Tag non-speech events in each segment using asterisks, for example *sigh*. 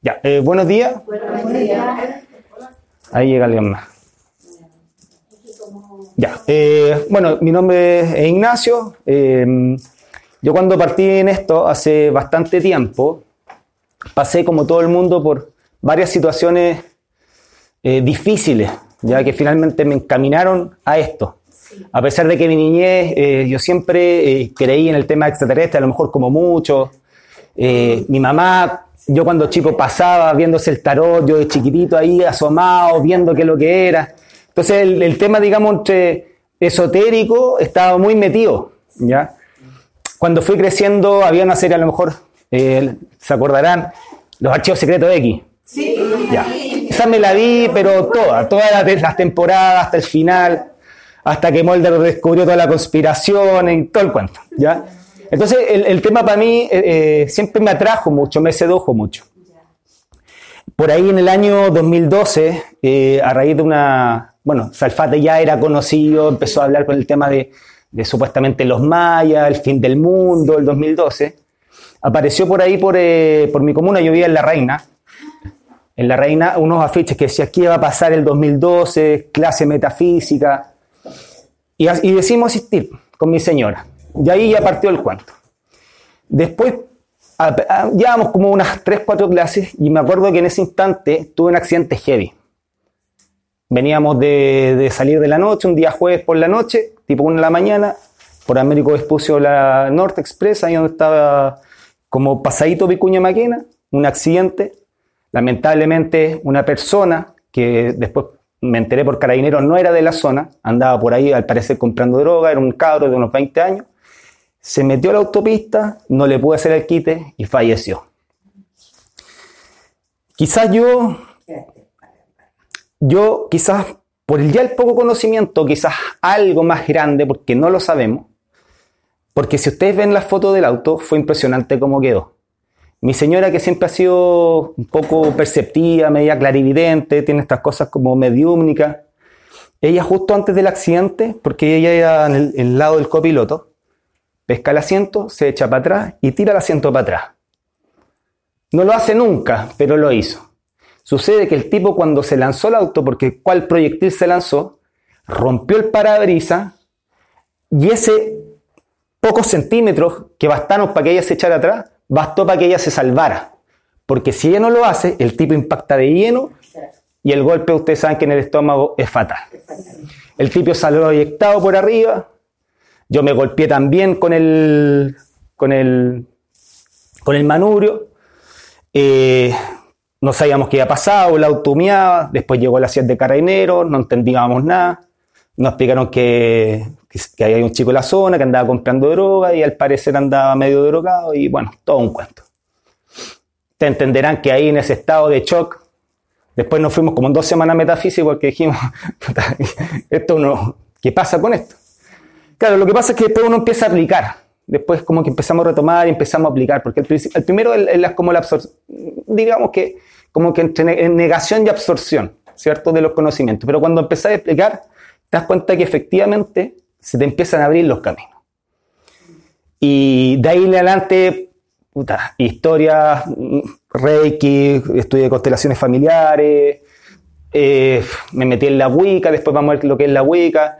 Ya, eh, buenos días. Buenos días. Ahí llega alguien más. Ya, eh, bueno, mi nombre es Ignacio. Eh, yo cuando partí en esto hace bastante tiempo, pasé como todo el mundo por varias situaciones eh, difíciles, ya que finalmente me encaminaron a esto. A pesar de que mi niñez, yo siempre creí en el tema extraterrestre, a lo mejor como mucho. Mi mamá, yo cuando chico pasaba viéndose el tarot, yo de chiquitito ahí asomado, viendo qué es lo que era. Entonces el, el tema, digamos, entre esotérico estaba muy metido, ¿ya? Cuando fui creciendo había una serie, a lo mejor, eh, se acordarán, Los Archivos Secretos X. Sí. Ya. Esa me la vi, pero toda, todas las, las temporadas hasta el final, hasta que Mulder descubrió toda la conspiración y todo el cuento, ¿ya? Entonces, el, el tema para mí eh, eh, siempre me atrajo mucho, me sedujo mucho. Por ahí en el año 2012, eh, a raíz de una, bueno, Salfate ya era conocido, empezó a hablar con el tema de, de supuestamente los mayas, el fin del mundo, el 2012. Apareció por ahí, por, por mi comuna, yo vivía en La Reina, en La Reina unos afiches que decía qué va a pasar el 2012, clase metafísica, y, y decidimos asistir con mi señora. Y ahí ya partió el cuento. Después, llevábamos como unas 3, 4 clases, y me acuerdo que en ese instante tuve un accidente heavy. Veníamos de, de salir de la noche, un día jueves por la noche, tipo 1 de la mañana, por Américo Vespucio la Norte Express, ahí donde estaba como pasadito Vicuña Maquena, un accidente. Lamentablemente, una persona que después me enteré por carabineros no era de la zona, andaba por ahí al parecer comprando droga, era un cabro de unos 20 años, se metió a la autopista, no le pude hacer el quite y falleció. Quizás yo yo quizás por ya el poco conocimiento, quizás algo más grande, porque no lo sabemos, porque si ustedes ven la foto del auto, fue impresionante cómo quedó. Mi señora, que siempre ha sido un poco perceptiva, media clarividente, tiene estas cosas como mediúmnicas, ella justo antes del accidente, porque ella era en el, lado del copiloto, pesca el asiento, se echa para atrás y tira el asiento para atrás. No lo hace nunca, pero lo hizo. Sucede que el tipo cuando se lanzó el auto, porque cuál proyectil se lanzó, rompió el parabrisas y ese pocos centímetros que bastaron para que ella se echara atrás, bastó para que ella se salvara. Porque si ella no lo hace, el tipo impacta de lleno y el golpe, ustedes saben que en el estómago es fatal. El tipo salió eyectado por arriba, yo me golpeé también con el, con el, con el manubrio. Eh, no sabíamos qué había pasado, el auto humeaba, después llegó la 7 de carabineros, no entendíamos nada. Nos explicaron que, que, había un chico en la zona que andaba comprando droga y al parecer andaba medio drogado y bueno, todo un cuento. Te entenderán que ahí en ese estado de shock, después nos fuimos como dos semanas metafísicas porque dijimos, *laughs* "Puta, esto no, ¿qué pasa con esto? Claro, lo que pasa es que después uno empieza a aplicar. Después como que empezamos a retomar y empezamos a aplicar, porque el, primero es como la absorción, digamos que como que entre ne- en negación y absorción, ¿cierto? De los conocimientos. Pero cuando empezás a explicar, te das cuenta que efectivamente se te empiezan a abrir los caminos. Y de ahí en adelante, puta, historia, Reiki, estudié constelaciones familiares, eh, me metí en la Wicca, después vamos a ver lo que es la Wicca.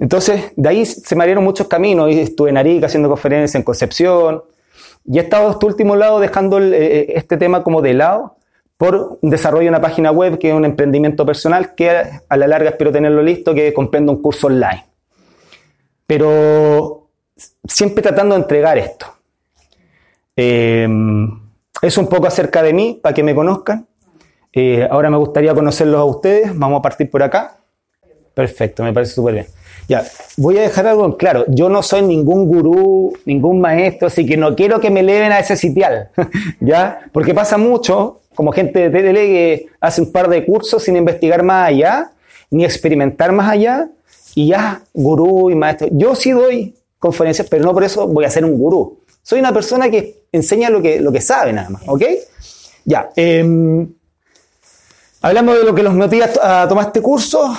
Entonces, de ahí se me abrieron muchos caminos. Estuve en Arica haciendo conferencias en Concepción. Y he estado este último lado dejando el, eh, este tema como de lado por desarrollo de una página web que es un emprendimiento personal que a la larga espero tenerlo listo, que comprendo un curso online. Pero siempre tratando de entregar esto. Eh, es un poco acerca de mí, para que me conozcan. Eh, ahora me gustaría conocerlos a ustedes. Vamos a partir por acá. Perfecto, me parece súper bien. Ya, voy a dejar algo en claro. Yo no soy ningún gurú, ningún maestro, así que no quiero que me eleven a ese sitial. *laughs* ¿Ya? Porque pasa mucho, como gente de tele que hace un par de cursos sin investigar más allá, ni experimentar más allá, y ya, gurú y maestro. Yo sí doy conferencias, pero no por eso voy a ser un gurú. Soy una persona que enseña lo que, lo que sabe nada más, ¿ok? Ya, eh, hablamos de lo que los motiva a tomar este curso,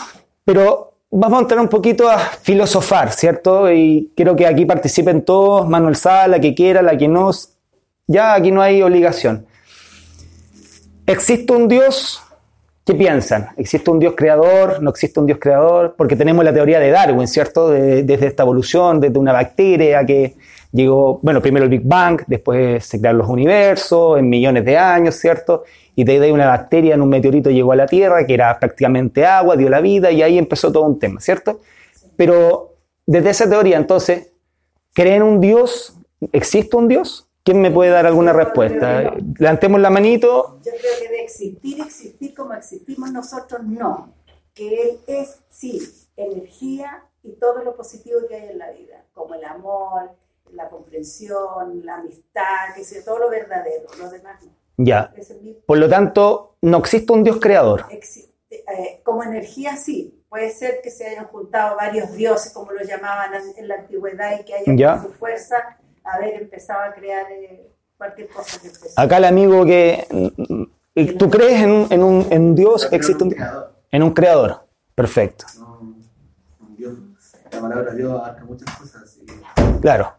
pero vamos a entrar un poquito a filosofar, ¿cierto? Y quiero que aquí participen todos, Manuel Sala, la que quiera, la que no, ya aquí no hay obligación. ¿existe un Dios? ¿Qué piensan? ¿Existe un Dios creador? ¿No existe un Dios creador? Porque tenemos la teoría de Darwin, ¿cierto? De- desde esta evolución, desde una bacteria que llegó, bueno, primero el Big Bang, después se crearon los universos en millones de años, ¿cierto? Y de ahí una bacteria en un meteorito llegó a la Tierra, que era prácticamente agua, dio la vida y ahí empezó todo un tema, ¿cierto? Pero desde esa teoría, entonces, ¿creen un Dios? ¿Existe un Dios? ¿Quién me puede dar alguna respuesta? Levantemos la manito. Yo creo que de existir, existir como existimos nosotros, no. Que Él es, sí, energía y todo lo positivo que hay en la vida, como el amor, la comprensión, la amistad, que sea todo lo verdadero, lo demás no. Ya. Por lo tanto, no existe un Dios creador. existe, eh, como energía, sí. Puede ser que se hayan juntado varios dioses, como lo llamaban en, la antigüedad, y que hayan Ya. con su fuerza haber empezado a crear eh, cualquier cosa que empezó. Acá el amigo que... ¿Tú crees en un, en un- en Dios? ¿Existe en un un creador, En un creador. Perfecto. no un Dios. La palabra Dios abarca muchas cosas y, Claro.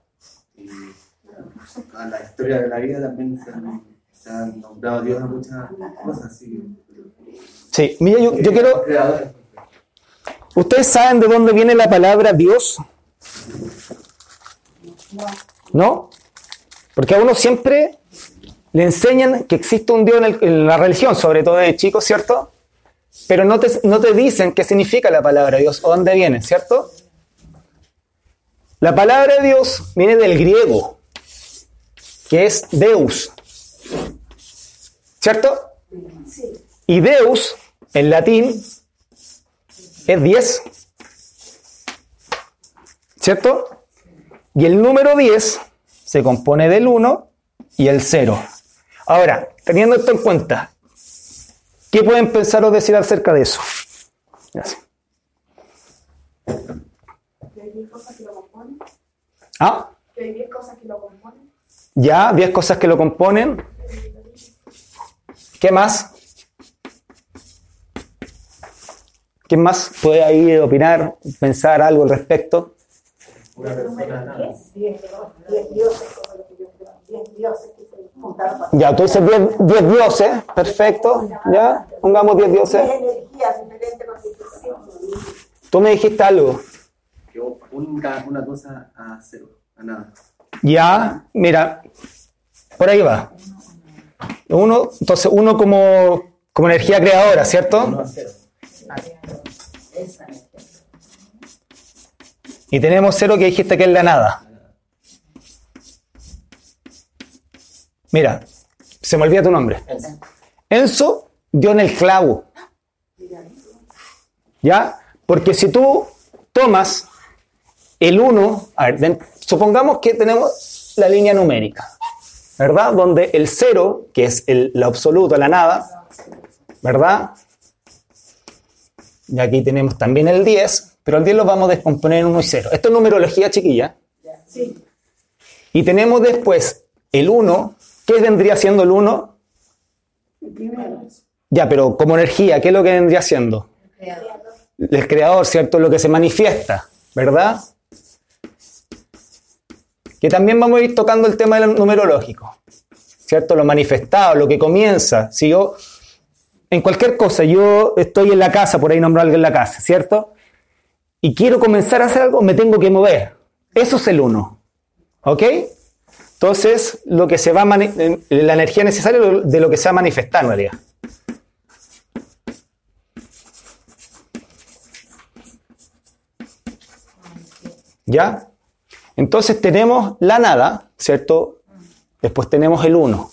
A la historia de la vida también se han, se han nombrado a Dios a muchas cosas. Así, Sí, mira, yo, yo quiero... ¿Ustedes saben de dónde viene la palabra Dios? ¿No? Porque a uno siempre le enseñan que existe un Dios en, el- en la religión, sobre todo de chicos, ¿cierto? Pero no te, no te dicen qué significa la palabra Dios o dónde viene, ¿cierto? La palabra Dios viene del griego, que es Deus, ¿cierto? Sí. Y Deus, en latín, es 10. ¿Cierto? Y el número 10 se compone del 1 y el 0. Ahora, teniendo esto en cuenta, ¿qué pueden pensar o decir acerca de eso? Gracias. Que hay 10 cosas que lo componen. Ah, Que hay 10 cosas que lo componen. Ya, 10 cosas que lo componen. ¿Qué más? ¿Quién más puede ahí opinar, pensar algo al respecto? Una persona nada. 10 dioses, como lo que yo creo, 10 dioses que se juntaron para Ya, tú dices 10 dioses, perfecto, ya, pongamos 10 dioses. 10 energías diferentes porque Tú me dijiste algo. Que una, una cosa a cero, a nada. Ya, mira, por ahí va. Uno, entonces uno como, como energía creadora, ¿cierto? Y tenemos cero que dijiste que es la nada. Mira, se me olvida tu nombre. Enzo dio en el clavo. ¿Ya? Porque si tú tomas el 1, a ver, ven, supongamos que tenemos la línea numérica, ¿verdad? Donde el 0, que es el, lo absoluto, la nada, ¿verdad? Y aquí tenemos también el 10, pero el 10 lo vamos a descomponer en 1 y 0. Esto es numerología chiquilla. Sí. Y tenemos después el 1, ¿qué vendría siendo el 1? Ya, pero como energía, ¿qué es lo que vendría siendo? El creador, ¿cierto? Lo que se manifiesta, ¿verdad? Que también vamos a ir tocando el tema del numerológico, ¿cierto? Lo manifestado, lo que comienza. Si yo, en cualquier cosa, yo estoy en la casa, por ahí nombro a alguien en la casa, ¿cierto? Y quiero comenzar a hacer algo, me tengo que mover. Eso es el uno, ¿ok? Entonces, lo que se va la energía necesaria de lo que se va a manifestar en. ¿Ya? Entonces tenemos la nada, ¿cierto? Después tenemos el 1.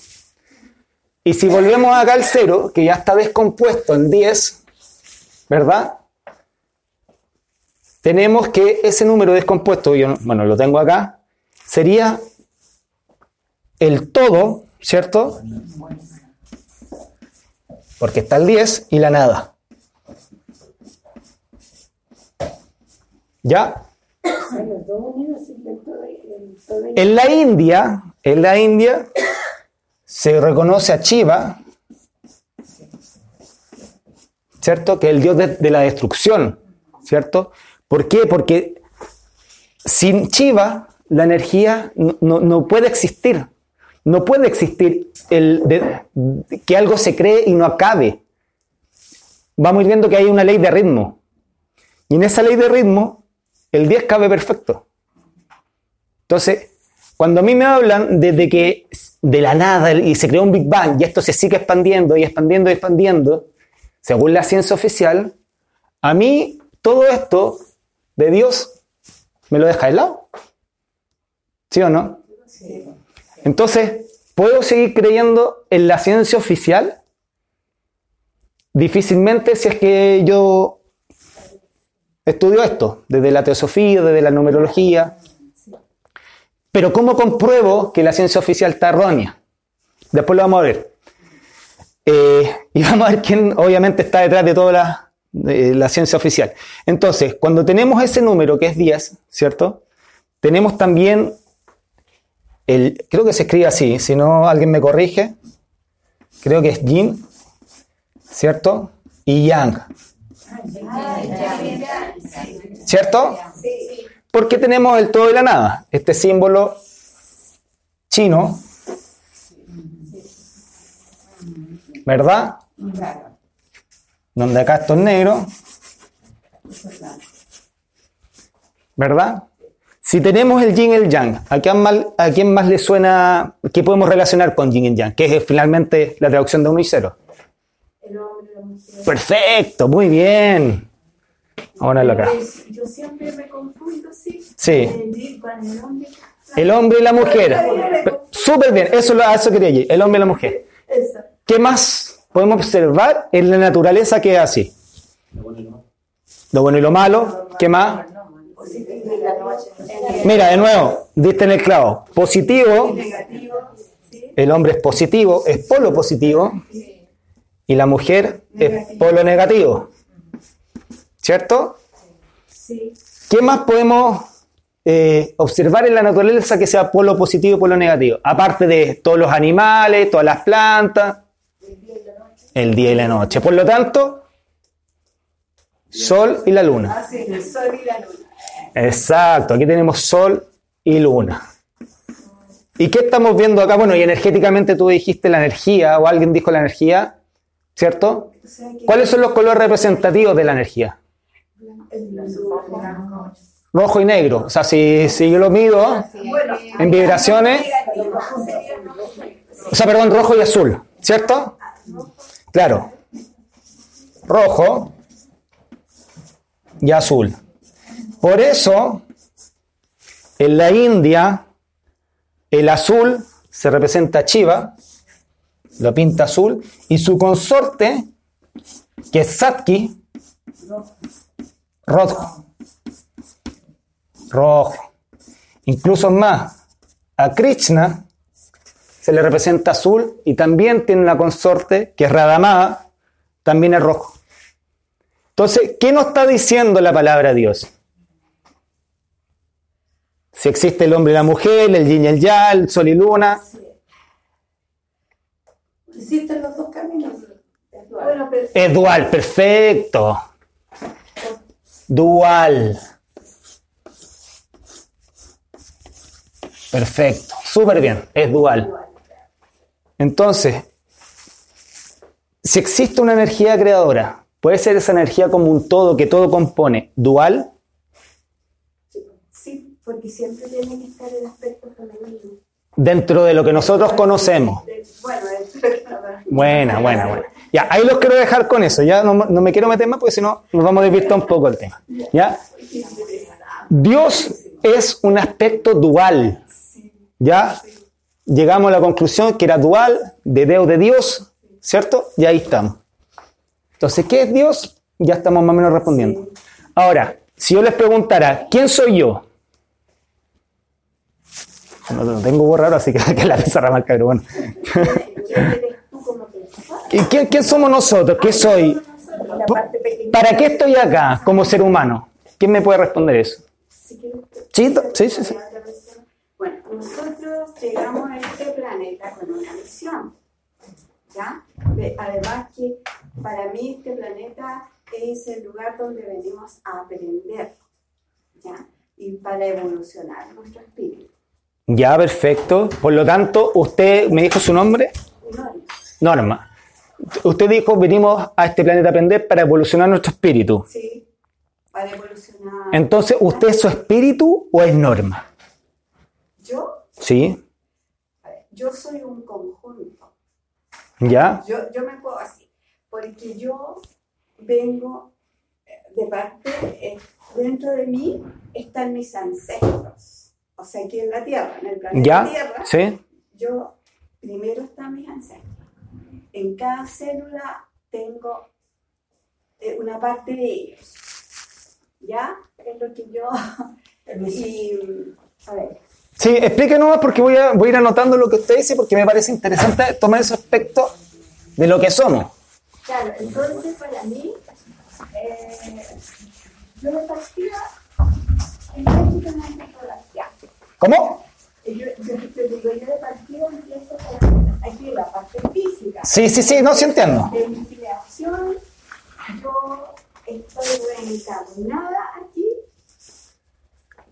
Y si volvemos acá al 0, que ya está descompuesto en 10, ¿verdad? Tenemos que ese número descompuesto, yo, no- bueno, lo tengo acá, sería el todo, ¿cierto? Porque está el 10 y la nada. ¿Ya? En la India, en la India se reconoce a Shiva, ¿cierto? Que es el dios de, la destrucción, ¿cierto? ¿Por qué? Porque sin Shiva la energía no, no- puede existir. No puede existir el de- que algo se cree y no acabe. Vamos viendo que hay una ley de ritmo. Y en esa ley de ritmo, el 10 cabe perfecto. Entonces, cuando a mí me hablan desde que de la nada y se creó un Big Bang y esto se sigue expandiendo y expandiendo y expandiendo, según la ciencia oficial, a mí todo esto de Dios me lo deja de lado. ¿Sí o no? Entonces, ¿puedo seguir creyendo en la ciencia oficial? Difícilmente si es que yo estudio esto, desde la teosofía, desde la numerología. Pero ¿cómo compruebo que la ciencia oficial está errónea? Después lo vamos a ver. Eh, y *laughs* vamos a ver quién obviamente está detrás de toda la, de la ciencia oficial. Entonces, cuando tenemos ese número que es 10, ¿cierto? Tenemos también el, creo que se escribe así, si no alguien me corrige, creo que es yin, ¿cierto? Y yang, ¿cierto? Porque tenemos el todo y la nada, este símbolo chino, ¿verdad? Donde acá esto es negro, ¿verdad? Si tenemos el yin y el yang, ¿a quién, más, ¿a quién más le suena que podemos relacionar con yin y yang? Que es finalmente la traducción de uno y cero. El hombre, la mujer. Perfecto, muy bien. Ahora lo acá. Yo siempre me confundo, sí. Sí. El con el hombre. El hombre y la mujer. Pe- Súper bien, eso, lo- a eso quería ir, el hombre y la mujer. ¿Qué más podemos observar en la naturaleza que es así? Lo bueno y lo malo, ¿qué más? Mira, de nuevo, diste en el clavo. Positivo, el hombre es positivo, es polo positivo, y la mujer es polo negativo. ¿Cierto? Sí. ¿Qué más podemos eh, observar en la naturaleza que sea polo positivo y polo negativo? Aparte de todos los animales, todas las plantas, el día y la noche. Por lo tanto, sol y la luna. Ah, sí, el sol y la luna. Exacto, aquí tenemos sol y luna. ¿Y qué estamos viendo acá? Bueno, y energéticamente tú dijiste la energía, o alguien dijo la energía, ¿cierto? O sea que ¿Cuáles son los colores representativos de la energía? Rojo y negro. O sea, si, si yo lo mido en vibraciones, o sea, perdón, rojo y azul, ¿cierto? Claro. Rojo y azul. Por eso, en la India, el azul se representa a Shiva, lo pinta azul, y su consorte, que es Satki, rojo. Rojo. Incluso más, a Krishna se le representa azul y también tiene una consorte que es Radhamada, también es rojo. Entonces, ¿qué nos está diciendo la palabra Dios? Si existe el hombre y la mujer, el yin y el yang, el sol y luna, Existen los dos caminos. Dual. Es dual, perfecto. Dual. Perfecto, súper bien, es dual. Entonces, si existe una energía creadora, puede ser esa energía como un todo que todo compone, dual, sí, porque siempre tiene que estar el aspecto femenino. dentro de lo que nosotros conocemos. De- Bueno, es Buena, buena, buena. Ya, ahí los quiero dejar con eso. Ya no, no me quiero meter más porque si no nos vamos a desvirtuar un poco el tema. ¿Ya? Dios es un aspecto dual. ¿Ya? Llegamos a la conclusión que era dual, de Dios de Dios, ¿cierto? Y ahí estamos. Entonces, ¿qué es Dios? Ya estamos más o menos respondiendo. Ahora, si yo les preguntara, ¿quién soy yo? No tengo borrado, así que, *laughs* que la pizarra marca, pero bueno. *laughs* ¿Quién eres tú como persona? ¿Y quién, quién somos nosotros? ¿Qué soy? ¿Para qué estoy acá como ser humano? ¿Quién me puede responder eso? Sí, sí, sí, sí. Bueno, nosotros llegamos a este planeta con una misión, ¿ya? De- además que para mí este planeta es el lugar donde venimos a aprender, ¿ya? Y para evolucionar nuestro espíritu. Ya, perfecto. Por lo tanto, usted me dijo su nombre, Norma. Norma. Usted dijo, venimos a este planeta a aprender para evolucionar nuestro espíritu. Sí, para evolucionar. Entonces, ¿usted es su espíritu o es Norma? Yo, ¿Sí? yo soy un conjunto. ¿Ya? Yo, yo me puedo así, porque yo vengo eh, de parte, eh, dentro de mí están mis ancestros. O sea, aquí en la Tierra, en el planeta ¿Ya? Tierra, ¿Sí? yo primero están mis ancestros. En cada célula tengo eh, una parte de ellos. ¿Ya? Es lo que yo... *laughs* y, a ver, Sí, explíquenos más porque voy a, voy a ir anotando lo que usted dice porque me parece interesante tomar ese aspecto de lo que somos. Claro, entonces para mí, eh, yo me partía energéticamente por hacia. ¿Cómo? Yo, yo, yo digo, yo de partida empiezo por aquí la parte física. Sí, sí, sí, no, sí entiendo. De mi creación, yo estoy reencarnada aquí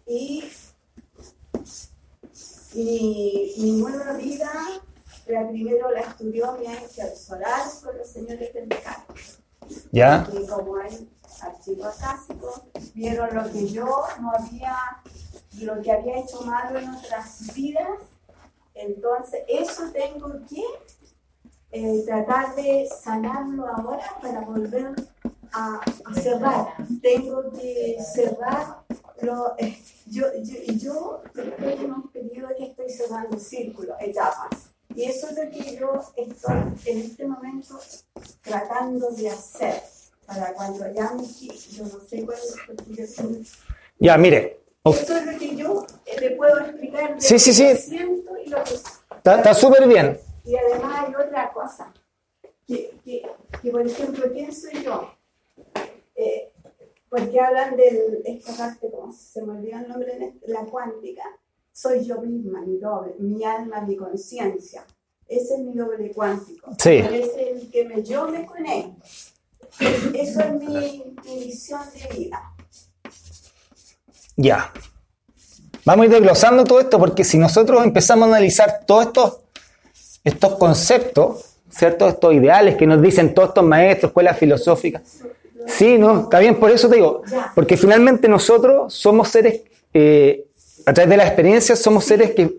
y mi nueva vida, la primero la estudió mi ángel solar con los señores del hay archivos acásicos, vieron lo que yo no había, lo que había hecho malo en otras vidas, entonces eso tengo que eh, tratar de sanarlo ahora para volver a, cerrar. Tengo que cerrar lo, eh, yo, yo, yo estoy en un periodo que estoy cerrando círculos, etapas. Y eso es lo que yo estoy en este momento tratando de hacer para cuando ya yo no sé cuál es soy- Ya, mire. Esto es lo que yo eh, le puedo explicar Sí, sí, sí. siento y lo que Está súper bien. y además hay otra cosa, que, que, que, por ejemplo, ¿quién soy yo? Eh, porque hablan de esta parte, como se me olvidó el nombre, este- la cuántica, soy yo misma, mi doble, mi alma, mi conciencia. Ese es mi doble cuántico. Sí. Ese es el que me, yo me conecto. Eso es mi, mi visión de vida. Ya. Vamos a ir desglosando todo esto porque si nosotros empezamos a analizar todos estos, estos conceptos, ¿cierto? Estos ideales que nos dicen todos estos maestros, escuelas filosóficas. Sí, no, está bien, por eso te digo. Porque finalmente nosotros somos seres, eh, a través de la experiencia, somos seres que,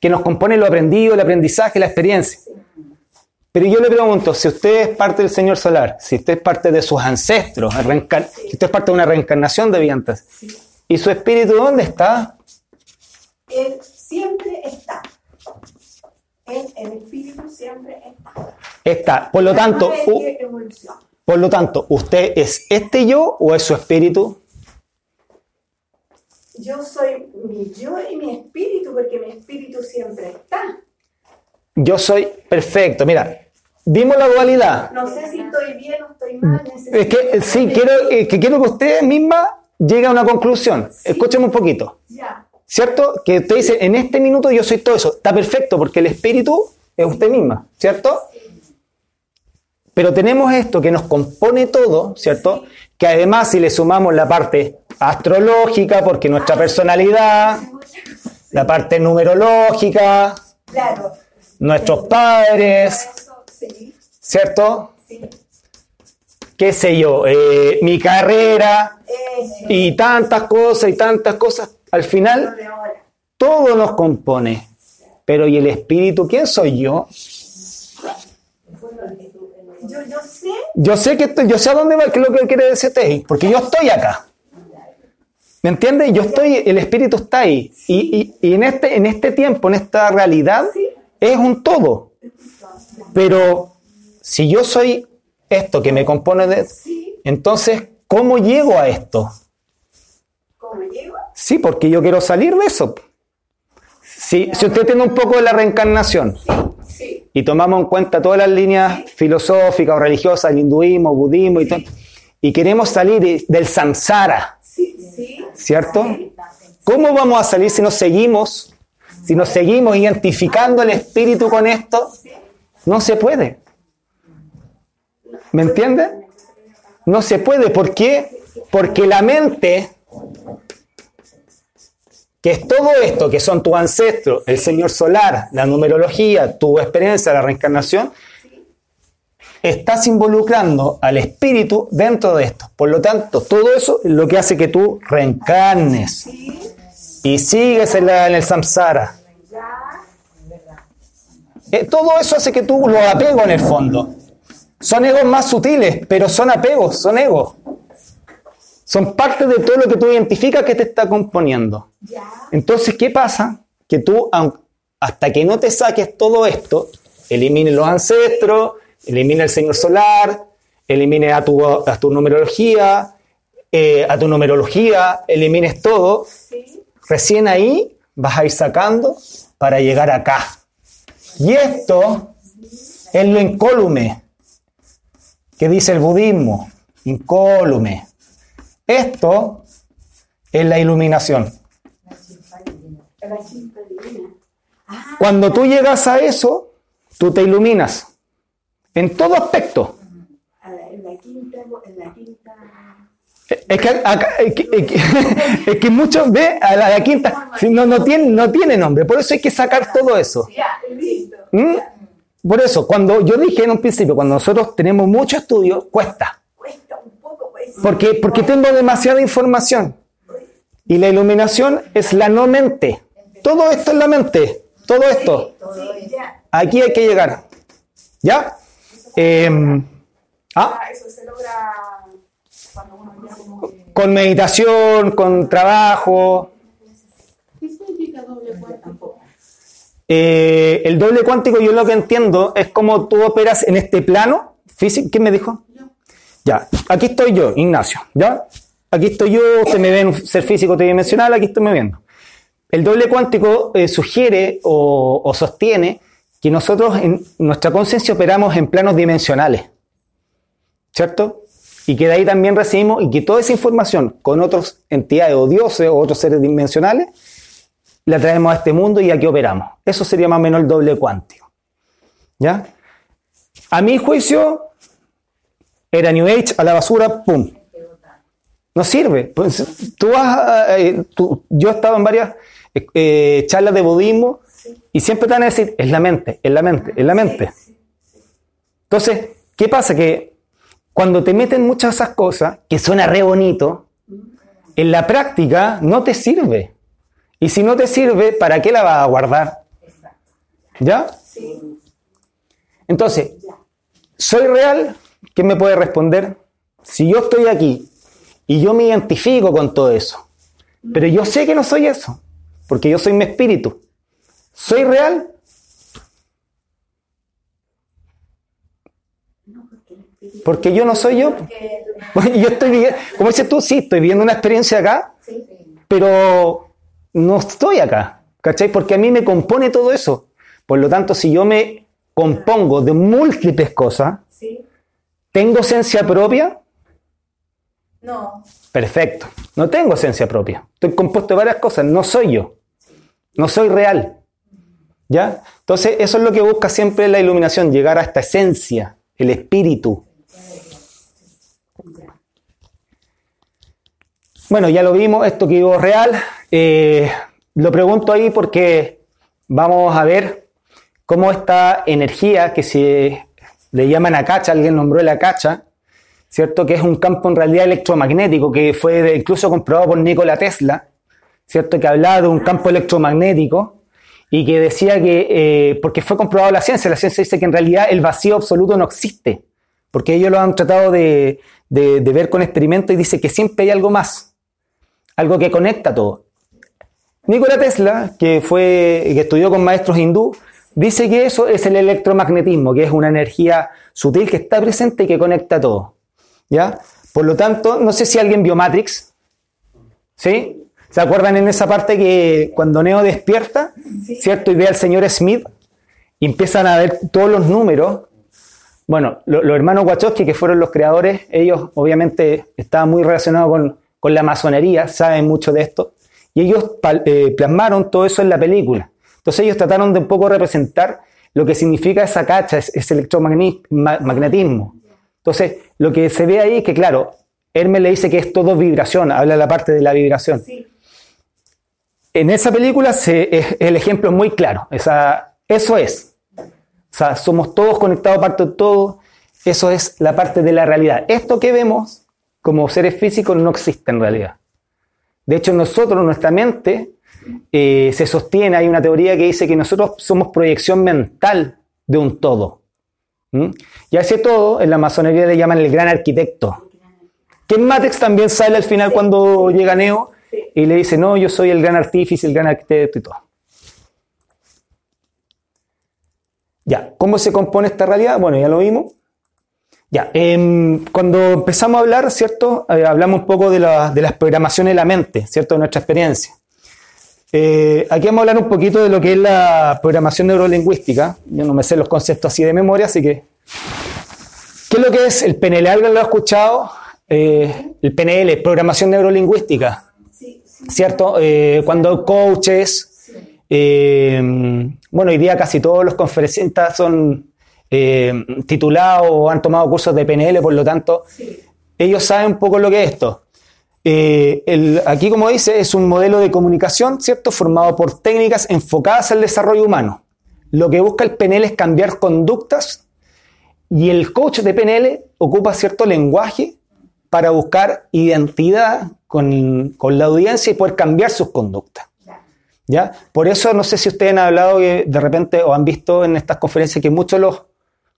que nos componen lo aprendido, el aprendizaje, la experiencia. Pero yo le pregunto, si usted es parte del Señor Solar, si usted es parte de sus ancestros, si usted es parte de una reencarnación de viantas, ¿y su espíritu dónde está? Él siempre está. Él, el espíritu siempre está. Está. Por lo tanto, por lo tanto, ¿usted es este yo o es su espíritu? Yo soy mi yo y mi espíritu, porque mi espíritu siempre está. Yo soy perfecto. Mira, vimos la dualidad. No sé si estoy bien o estoy mal. necesito Es que sí, quiero, eh, que quiero que usted misma llegue a una conclusión. Escúcheme un poquito. Ya, ¿Cierto? Que usted dice, en este minuto yo soy todo eso. Está perfecto porque el espíritu es usted misma, ¿cierto? Pero tenemos esto que nos compone todo, ¿cierto? Que además si le sumamos la parte astrológica, porque nuestra personalidad, la parte numerológica, claro. nuestros padres, ¿cierto? sí. ¿Qué sé yo? eh, mi carrera y tantas cosas y tantas cosas. Al final todo nos compone. Pero ¿y el espíritu? ¿Quién soy yo? Yo, sé, Yo sé que estoy, yo sé a dónde va, qué es lo que quiere decir usted, porque yo estoy acá. ¿Me entiende? Yo estoy, el espíritu está ahí. Y, y- y en, este, en este tiempo, en esta realidad, es un todo. Pero si yo soy esto que me compone de... Entonces, ¿cómo llego a esto? como llego. Sí, porque yo quiero salir de eso. Si, si usted tiene un poco de la reencarnación y tomamos en cuenta todas las líneas filosóficas o religiosas, el hinduismo, budismo y todo, y queremos salir de- del samsara. ¿cierto? ¿Cómo vamos a salir si nos seguimos, si nos seguimos identificando el espíritu con esto? No se puede. ¿Me entiende? No se puede. ¿Por qué? Porque la mente que es todo esto, que son tus ancestros, el Señor solar, la numerología, tu experiencia, la reencarnación, estás involucrando al espíritu dentro de esto. Por lo tanto, todo eso es lo que hace que tú reencarnes y sigues en, el samsara. Eh, todo eso hace que tú lo apego en el fondo. Son egos más sutiles, pero son apegos, son egos. Son parte de todo lo que tú identificas que te está componiendo. Entonces, ¿qué pasa? Que tú, hasta que no te saques todo esto, elimines los ancestros, elimina el Señor Solar, elimine a tu, a tu numerología, eh, a tu numerología, elimines todo, recién ahí vas a ir sacando para llegar acá. Y esto es lo incólume que dice el budismo, incólume. Esto es la iluminación. Cuando tú llegas a eso, tú te iluminas en todo aspecto. A la- En la quinta, en la quinta. Es que, acá- es que, es que- *laughs* es que muchos ve a la, a la quinta, no, no, tiene, no tiene nombre, por eso hay que sacar todo eso. Ya, listo. ¿Mm? Por eso, cuando yo dije en un principio, cuando nosotros tenemos mucho estudio, cuesta. Cuesta un poco, pues. Porque, porque tengo demasiada información. Y la iluminación es la no mente. Todo esto es la mente. Todo esto. Aquí hay que llegar. ¿Ya? Em, ah, Ah, Eso se logra cuando uno ya como que... con meditación, con trabajo. ¿Qué significa doble cuántico? Eh, el doble cuántico, yo lo que entiendo es como tú operas en este plano físico. ¿Quién me dijo? Ya, aquí estoy yo, Ignacio. ¿Ya? Aquí estoy yo, usted me ve en ser físico tridimensional, aquí estoy me viendo. El doble cuántico eh, sugiere o, o sostiene que nosotros en nuestra conciencia operamos en planos dimensionales. ¿Cierto? Y que de ahí también recibimos y que toda esa información con otras entidades o dioses o otros seres dimensionales la traemos a este mundo y aquí operamos. Eso sería más o menos el doble cuántico. ¿Ya? A mi juicio, era New Age, a la basura, ¡pum! No sirve. Pues, tú vas a- eh, tú- yo he estado en varias eh, eh, charlas de budismo y siempre te van a decir, es la mente, es la mente, es la mente. Entonces, ¿qué pasa? Que cuando te meten muchas esas cosas, que suena re bonito, en la práctica no te sirve. Y si no te sirve, ¿para qué la vas a guardar? ¿Ya? Entonces, ¿soy real? ¿Quién me puede responder? Si yo estoy aquí y yo me identifico con todo eso, pero yo sé que no soy eso, porque yo soy mi espíritu. ¿Soy real? Porque yo no soy yo. *laughs* Yo estoy viviendo, como dices tú, sí, estoy viviendo una experiencia acá, pero no estoy acá, ¿cachai? Porque a mí me compone todo eso. Por lo tanto, si yo me compongo de múltiples cosas. ¿tengo esencia propia? No. Perfecto. No tengo esencia propia. Estoy compuesto de varias cosas. No soy yo. No soy real. ¿Ya? Entonces, eso es lo que busca siempre la iluminación, llegar a esta esencia, el espíritu. Bueno, ya lo vimos, esto que digo real. Eh, lo pregunto ahí porque vamos a ver cómo esta energía que se le llaman acacha, alguien nombró la acacha, ¿cierto? Que es un campo en realidad electromagnético que fue incluso comprobado por Nikola Tesla, ¿cierto? Que hablaba de un campo electromagnético y que decía que, eh, porque fue comprobado la ciencia, la ciencia dice que en realidad el vacío absoluto no existe, porque ellos lo han tratado de, de- de ver con experimentos y dice que siempre hay algo más, algo que conecta todo. Nikola Tesla, que, fue, que estudió con maestros hindú, dice que eso es el electromagnetismo, que es una energía sutil que está presente y que conecta todo. ¿Ya? Por lo tanto, no sé si alguien vio Matrix. ¿Sí? ¿Se acuerdan en esa parte que cuando Neo despierta, ¿cierto? Y ve al señor Smith y empiezan a ver todos los números. Bueno, lo- los hermanos Wachowski, que fueron los creadores, ellos obviamente estaban muy relacionados con, con la masonería, saben mucho de esto, y ellos eh, plasmaron todo eso en la película. Entonces ellos trataron de un poco representar lo que significa esa cacha, ese ese electromagnetismo. Entonces, lo que se ve ahí es que, claro, Hermes le dice que es todo vibración, habla la parte de la vibración. Sí. en esa película se, es- el ejemplo es muy claro. Esa, eso es. O sea, somos todos conectados, parte de todo. Eso es la parte de la realidad. Esto que vemos como seres físicos no existe en realidad. De hecho, nosotros, nuestra mente, eh, se sostiene, hay una teoría que dice que nosotros somos proyección mental de un todo. Y a ese todo, en la masonería le llaman el gran arquitecto. Que en Matrix también sale al final cuando llega Neo y le dice, no, yo soy el gran artífice, el gran arquitecto y todo. Ya, ¿cómo se compone esta realidad? Bueno, ya lo vimos. Ya, em, cuando empezamos a hablar, ¿cierto? Eh, hablamos un poco de, la- de las programaciones de la mente, ¿cierto? De nuestra experiencia. Eh, aquí vamos a hablar un poquito de lo que es la programación neurolingüística. Yo no me sé los conceptos así de memoria, así que... ¿Qué es lo que es el PNL? ¿Alguien lo ha escuchado? Eh, el PNL, programación neurolingüística. ¿Cierto? Eh, cuando coaches, bueno, hoy día casi todos los conferencistas son eh, titulados o han tomado cursos de PNL, por lo tanto, ellos saben un poco lo que es esto. Eh, el- aquí, como dice, es un modelo de comunicación, ¿cierto? Formado por técnicas enfocadas al desarrollo humano. Lo que busca el PNL es cambiar conductas y el coach de PNL ocupa cierto lenguaje para buscar identidad con, con la audiencia y poder cambiar sus conductas. ¿Ya? Por eso no sé si ustedes han hablado de repente o han visto en estas conferencias que muchos de los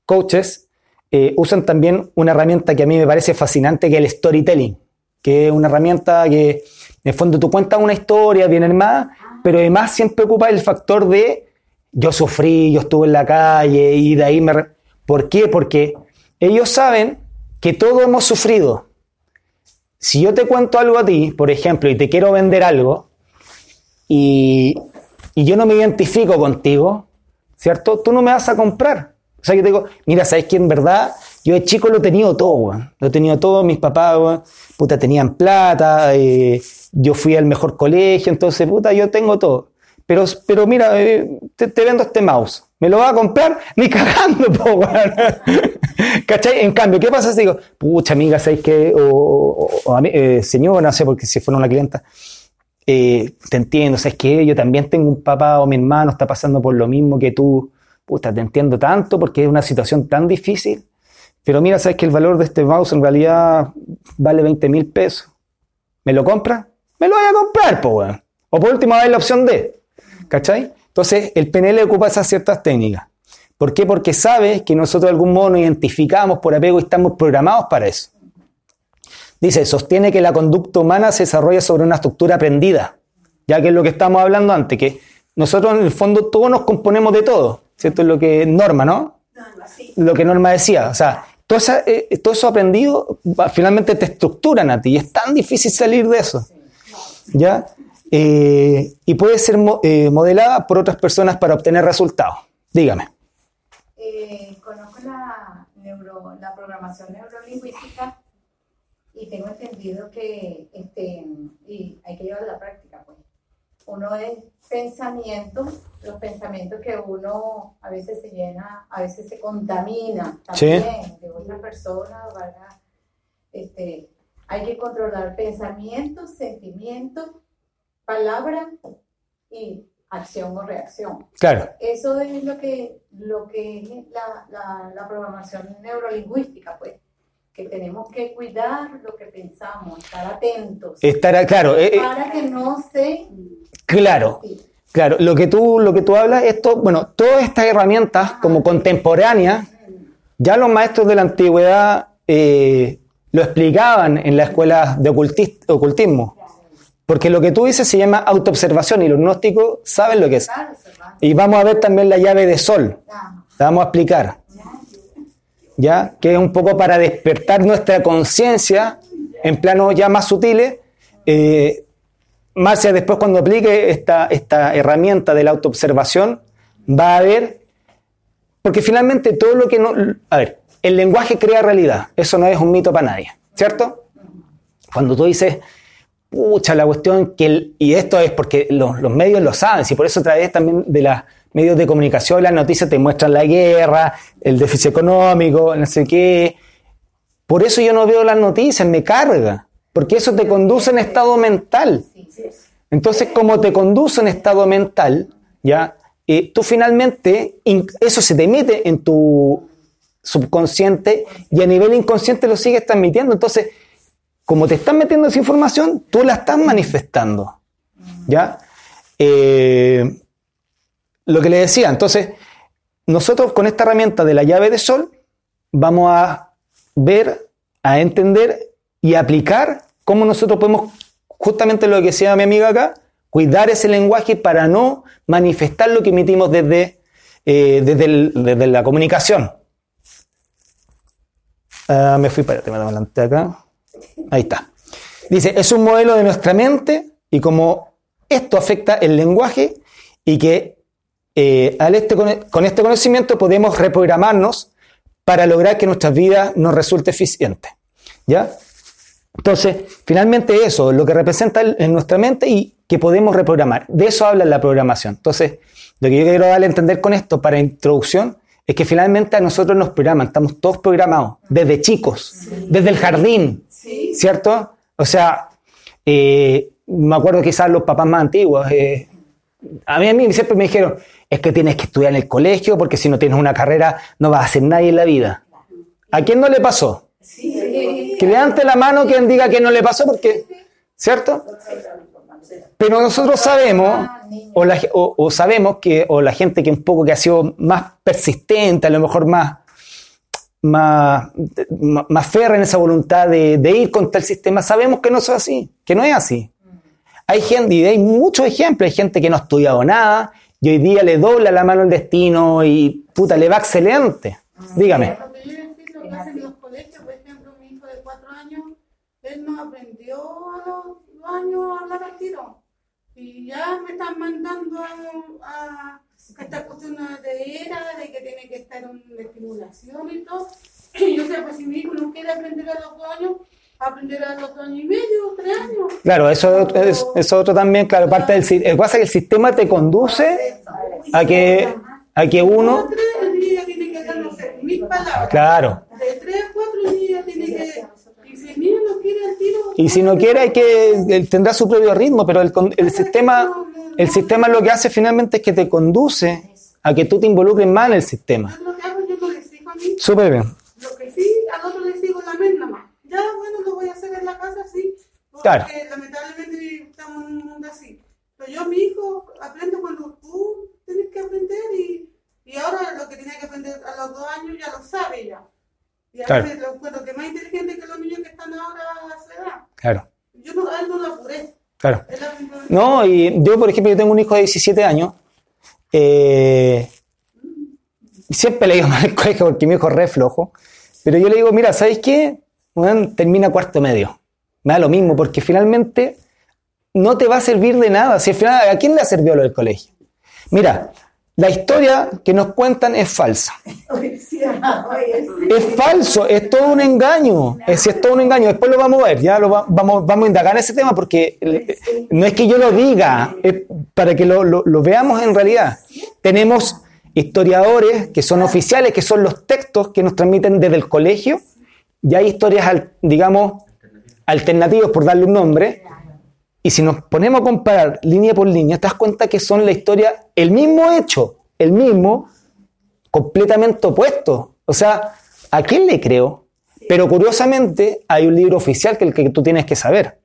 coaches eh, usan también una herramienta que a mí me parece fascinante, que es el storytelling, que es una herramienta que en el fondo tú cuentas una historia bien armada, pero además siempre ocupa el factor de yo sufrí, yo estuve en la calle y de ahí me... ¿Por qué? Porque ellos saben que todos hemos sufrido. Si yo te cuento algo a ti, por ejemplo, y te quiero vender algo, y, y yo no me identifico contigo, ¿cierto? Tú no me vas a comprar. O sea, yo te digo, mira, ¿sabes que en verdad yo de chico lo he tenido todo, weón? Lo he tenido todo, mis papás, weón, puta, tenían plata, eh, yo fui al mejor colegio, entonces, puta, yo tengo todo. Pero, pero mira, eh, te, te vendo este mouse. ¿Me lo vas a comprar? *laughs* Ni cagando, po, weón. *laughs* ¿Cachai? En cambio, ¿qué pasa si digo, pucha, amiga, ¿sabes qué? O, o- o eh, señor, no sé, porque si fuera una clienta, eh, te entiendo, ¿sabes qué? Yo también tengo un papá o mi hermano está pasando por lo mismo que tú. Puta, te entiendo tanto porque es una situación tan difícil. Pero mira, ¿sabes que el valor de este mouse en realidad vale 20 mil pesos? ¿Me lo compras? Me lo voy a comprar, po, weón. O por último, hay la opción D. ¿Cachai? Entonces, el PNL ocupa esas ciertas técnicas. ¿Por qué? Porque sabe que nosotros de algún modo nos identificamos por apego y estamos programados para eso. Dice, sostiene que la conducta humana se desarrolla sobre una estructura aprendida, ya que es lo que estamos hablando antes, que nosotros en el fondo todos nos componemos de todo, ¿cierto? Es lo que Norma, ¿no? Lo que Norma decía, o sea, todo, esa- eh, todo eso aprendido finalmente te estructuran a ti y es tan difícil salir de eso, ¿ya? Eh, y puede ser mo- eh, modelada por otras personas para obtener resultados. Dígame. Eh, conozco la, neuro, la programación neurolingüística y tengo entendido que este, y hay que llevar a la práctica. Pues. Uno es pensamiento, los pensamientos que uno a veces se llena, a veces se contamina Sí. también de otra persona, ¿verdad? Este, hay que controlar pensamientos, sentimientos, palabras y acción o reacción. Claro. Eso es lo que, lo que es la, la, la programación neurolingüística, pues, que tenemos que cuidar lo que pensamos, estar atentos, Estará, claro, eh, eh, para que no se... claro. Claro, lo que tú, lo que tú hablas, esto, bueno, todas estas herramientas como contemporáneas, ya los maestros de la antigüedad eh, lo explicaban en la escuela de ocultis- ocultismo. Porque lo que tú dices se llama autoobservación y los gnósticos saben lo que es. Y vamos a ver también la llave de sol, Ah, la vamos a explicar. ¿Ya? Que es un poco para despertar nuestra conciencia en planos ya más sutiles. Eh, Marcia después cuando aplique esta, esta herramienta de la autoobservación va a ver, porque finalmente todo lo que no... A ver, el lenguaje crea realidad, eso no es un mito para nadie, ¿cierto? Cuando tú dices, pucha, la cuestión que... el- y esto es porque los, medios lo saben, si por eso a través también de los medios de comunicación las noticias te muestran la guerra, el déficit económico, no sé qué. Por eso yo no veo las noticias, me carga, porque eso te conduce en estado mental. Entonces, como te conduce un estado mental, ¿ya? Eh, tú finalmente, in- eso se te mete en tu subconsciente y a nivel inconsciente lo sigues transmitiendo. Entonces, como te están metiendo esa información, tú la estás manifestando. ¿Ya? Eh, lo que le decía, entonces, nosotros con esta herramienta de la llave de sol vamos a ver, a entender y aplicar cómo nosotros podemos, justamente lo que decía mi amiga acá, cuidar ese lenguaje para no manifestar lo que emitimos desde, eh, desde, desde la comunicación. Ah, me fui para me adelanté acá. Ahí está. Dice, es un modelo de nuestra mente y como esto afecta el lenguaje y que eh, al este, con este conocimiento podemos reprogramarnos para lograr que nuestras vidas nos resulte eficiente. ¿Ya? Entonces, finalmente eso, lo que representa en nuestra mente y que podemos reprogramar. De eso habla la programación. Entonces, lo que yo quiero darle a entender con esto para introducción es que finalmente a nosotros nos programan, estamos todos programados, desde chicos, desde el jardín, ¿cierto? O sea, eh, me acuerdo quizás los papás más antiguos, eh, a mí, a mí siempre me dijeron, es que tienes que estudiar en el colegio porque si no tienes una carrera no vas a hacer nadie en la vida. ¿A quién no le pasó? Que levante la mano quien diga que no le pasó porque, ¿cierto? Pero nosotros sabemos, o, la- o- o sabemos que, o la gente que un poco que ha sido más persistente, a lo mejor más, más, más, férrea en esa voluntad de, de ir contra el sistema, sabemos que no es así, que no es así. Hay gente, y hay muchos ejemplos, hay gente que no ha estudiado nada y hoy día le dobla la mano el destino y puta, le va excelente. Dígame. Él no aprendió a los años a hablar al tiro. Y ya me están mandando a, a esta cuestión de era, de que tiene que estar en estimulación y todo. *clears throat* Y yo sé, pues si mi hijo no quiere aprender a los dos años, aprender a los dos años y medio, tres años. Claro, eso es eso otro también, claro, parte del que pasa es que el sistema te conduce a que, a que Uno, tres, el niño tiene que dar, no sé, mil palabras. claro, De tres a cuatro, el niño tiene que. Y si no quiere el tiro. y si no quiere hay que, tendrá su propio ritmo, pero el, con- el sistema, el sistema lo que hace finalmente es que te conduce a que tú te involucres más en el sistema. Súper bien. Lo que sí, al otro le sigo la mente nomás. Ya, bueno, lo voy a hacer en la casa, sí. Porque Claro. lamentablemente estamos en un mundo así. Pero yo, mi hijo, aprendo cuando tú tienes que aprender y, y ahora lo que tenía que aprender a los dos años ya lo sabe ya. Y a Claro. veces lo encuentro que es más inteligente que los niños que están ahora a su edad. Claro, Yo no, a él no lo apuré. claro. No, y yo, por ejemplo, yo tengo un hijo de 17 años. eh, siempre le digo *laughs* mal el colegio porque mi hijo es re flojo. Pero yo le digo, mira, ¿sabes qué? Bueno, termina cuarto medio. Me da lo mismo, porque finalmente no te va a servir de nada. Si al final, ¿a quién le ha servido lo del colegio? Mira, la historia que nos cuentan es falsa. Es falso, es todo un engaño. Es, es todo un engaño. Después lo vamos a ver, ya lo va- vamos, a indagar ese tema porque eh, no es que yo lo diga, es para que lo, veamos en realidad. Tenemos historiadores que son oficiales, que son los textos que nos transmiten desde el colegio, y hay historias, digamos, alternativas, por darle un nombre. Y si nos ponemos a comparar línea por línea, te das cuenta que son la historia, el mismo hecho, el mismo, completamente opuesto. O sea, ¿a quién le creo? Pero curiosamente hay un libro oficial que el que tú tienes que saber.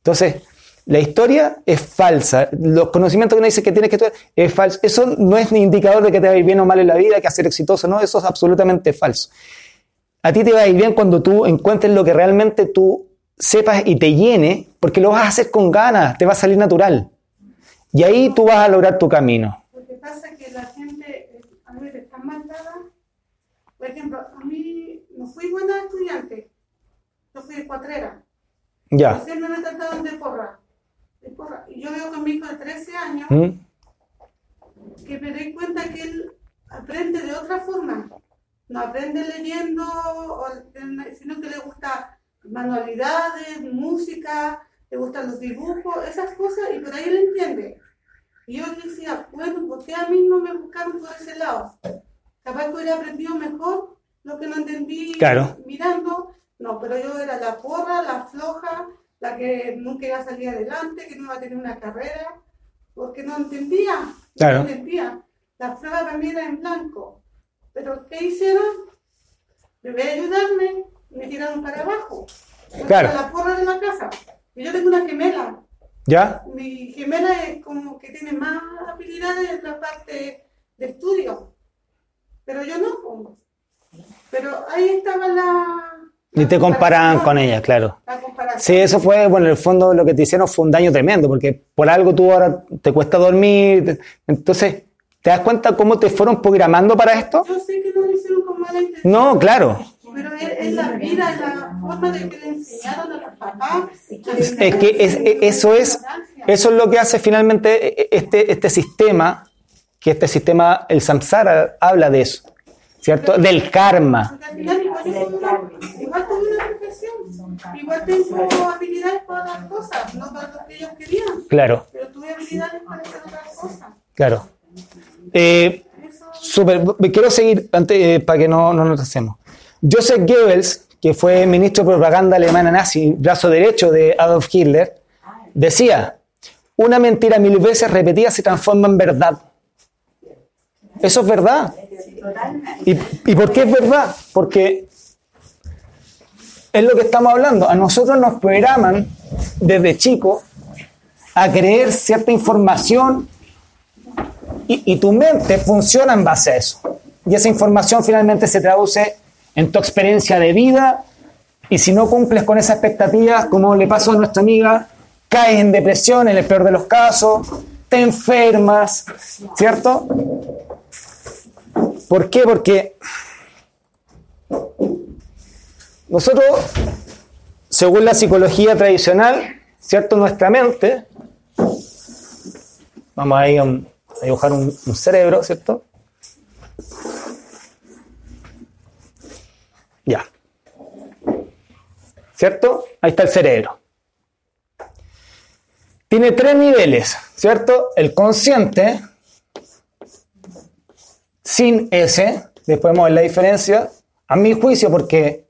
Entonces, la historia es falsa. Los conocimientos que uno dice que tienes que estudiar es falso. Eso no es ni indicador de que te va a ir bien o mal en la vida, que a ser exitoso. No, eso es absolutamente falso. A ti te va a ir bien cuando tú encuentres lo que realmente tú sepas y te llene, porque lo vas a hacer con ganas, te va a salir natural. Y ahí tú vas a lograr tu camino. Lo que pasa es que la gente eh, a veces está mandada. Por ejemplo, a mí no fui buena estudiante. Yo fui cuatrera. Ya. Siempre me trataban de porra. de porra. Y yo veo con mi hijo de 13 años ¿Mm? que me doy cuenta que él aprende de otra forma. No aprende leyendo, sino que le gusta manualidades, música, le gustan los dibujos, esas cosas, y por ahí él entiende. Y yo decía, bueno, ¿por qué a mí no me buscaron por ese lado? Capaz que hubiera aprendido mejor lo que no entendí Claro. mirando. No, pero yo era la porra, la floja, la que nunca iba a salir adelante, que no iba a tener una carrera, porque no entendía, Claro. no entendía. La prueba también era en blanco. Pero ¿qué hicieron? En vez de ayudarme, me tiraron para abajo. Claro. para la porra de la casa. Yo tengo una gemela. ¿Ya? Mi gemela es como que tiene más habilidades en la parte de estudio. Pero yo no. po. Pero ahí estaba la. Y te comparaban con ella, claro. La comparación. Sí, eso fue, bueno, en el fondo lo que te hicieron fue un daño tremendo, porque por algo tú ahora te cuesta dormir. te- Entonces, ¿te das cuenta cómo te fueron programando para esto? Yo sé que no lo hicieron con mala intención. No, claro. Pero es, es la vida, es la forma de que le enseñaron a los papás. Es que es- eso es, eso es lo que hace finalmente este, este sistema, que este sistema, el samsara habla de eso, ¿cierto? Del karma. Al final igual, tuve una, igual tuve una profesión. Igual tengo habilidades para otras cosas, no para lo que ellos querían. Claro, Pero tuve habilidades para hacer otras cosas. claro. Eh, Súper, quiero seguir antes, eh, para que no, no nos hacemos. Joseph Goebbels, que fue ministro de propaganda alemana nazi, brazo derecho de Adolf Hitler, decía, una mentira mil veces repetida se transforma en verdad. Eso es verdad. ¿Y, ¿Y por qué es verdad? Porque es lo que estamos hablando. A nosotros nos programan desde chicos a creer cierta información y, y tu mente funciona en base a eso. Y esa información finalmente se traduce en tu experiencia de vida y si no cumples con esas expectativas, como le pasó a nuestra amiga, caes en depresión en el peor de los casos, te enfermas, ¿cierto? ¿Por qué? Porque nosotros, según la psicología tradicional, ¿cierto? Nuestra mente, vamos a, dibujar un cerebro, ¿cierto? ¿Cierto? Ahí está el cerebro. Tiene tres niveles, ¿cierto? El consciente, sin S, después vamos a ver la diferencia, a mi juicio, porque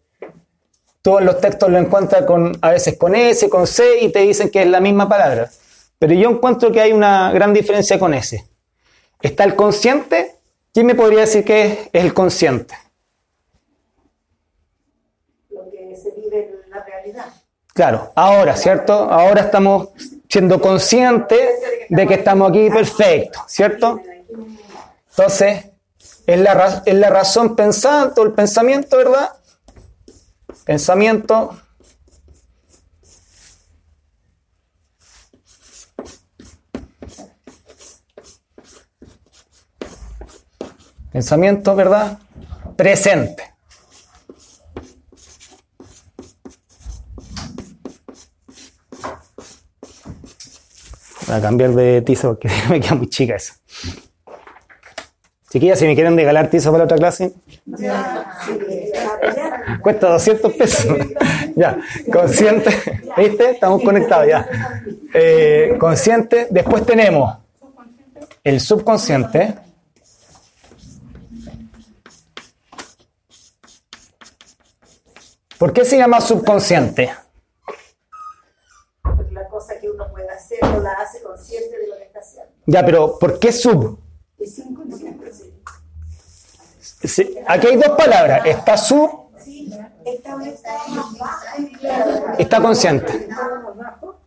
todos los textos lo encuentran con, a veces con S, con C, y te dicen que es la misma palabra. Pero yo encuentro que hay una gran diferencia con S. Está el consciente. ¿Quién me podría decir que es, es el consciente? Lo que se vive en la realidad. Claro, ahora, ¿cierto? Ahora estamos siendo conscientes de que estamos aquí perfecto, ¿cierto? Entonces, es la, es la razón pensante o el pensamiento, ¿verdad? Pensamiento. Pensamiento, ¿verdad? Presente. Voy a cambiar de tizo porque *laughs* me queda muy chica eso. Chiquillas, si me quieren regalar tizo para la otra clase, cuesta 200 pesos. *laughs* ya, consciente, ¿viste? Estamos conectados ya. Eh, consciente, después tenemos el subconsciente. ¿Por qué se llama subconsciente? Porque la cosa que uno puede hacer no la hace consciente de lo que está haciendo. Ya, pero ¿por qué sub? Es inconsciente. Sí. Aquí hay dos palabras. Está sub, Sí, está un estado más bajo. está consciente.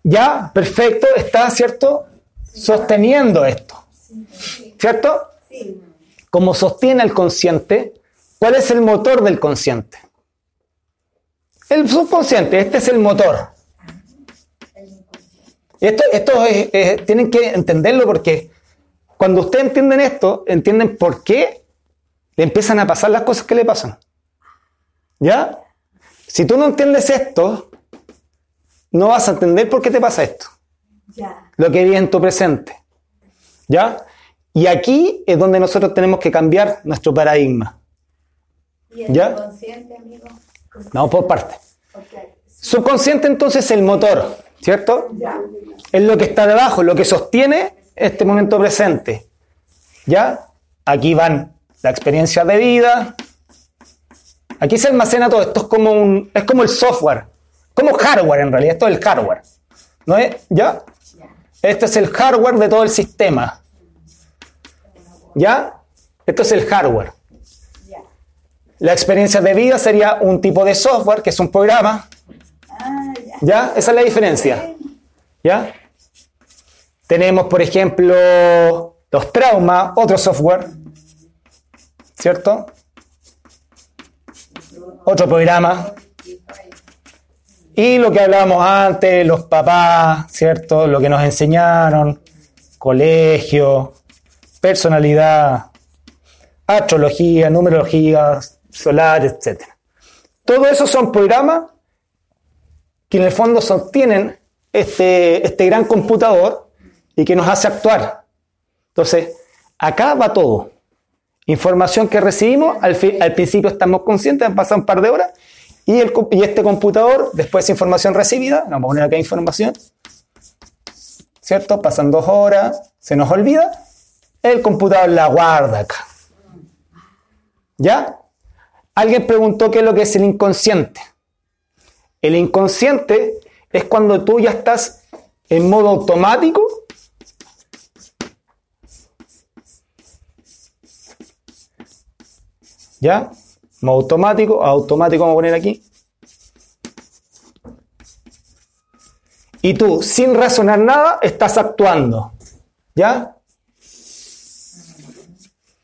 Ya, perfecto, está, ¿cierto? Sosteniendo esto. ¿Cierto? Sí. Como sostiene el consciente, ¿cuál es el motor del consciente? El subconsciente, este es el motor. Esto, esto es- es- tienen que entenderlo porque cuando ustedes entienden esto, entienden por qué le empiezan a pasar las cosas que le pasan. ¿Ya? Si tú no entiendes esto, no vas a entender por qué te pasa esto Ya. lo que vives en tu presente. ¿Ya? Y aquí es donde nosotros tenemos que cambiar nuestro paradigma. ¿Y el ¿Ya? inconsciente, amigo? Vamos por partes. Ok. Subconsciente entonces es el motor, ¿cierto? Es lo que está debajo, lo que sostiene este momento presente. ¿Ya? Aquí van la experiencia de vida. Aquí se almacena todo. Esto es como un, es como el software. como hardware en realidad, esto es el hardware. ¿No es? ¿Ya? Este es el hardware de todo el sistema. ¿Ya? Esto es el hardware. La experiencia de vida sería un tipo de software, que es un programa. ¿Ya? Esa es la diferencia. ¿Ya? Tenemos, por ejemplo, los traumas, otro software. ¿Cierto? Otro programa. Y lo que hablábamos antes, los papás, ¿cierto? Lo que nos enseñaron, colegio, personalidad, astrología, numerología, solar, etc. Todo eso son programas que en el fondo sostienen este, este gran computador y que nos hace actuar. Entonces, acá va todo. Información que recibimos, al, principio estamos conscientes, han pasado un par de horas, y, el, y este computador, después de información recibida, vamos a poner acá información, ¿cierto? Pasan dos horas, se nos olvida, el computador la guarda acá. ¿Ya? Alguien preguntó qué es lo que es el inconsciente. El inconsciente es cuando tú ya estás en modo automático ¿Ya? Modo automático, automático vamos a poner aquí. Y tú, sin razonar nada, estás actuando. ¿Ya?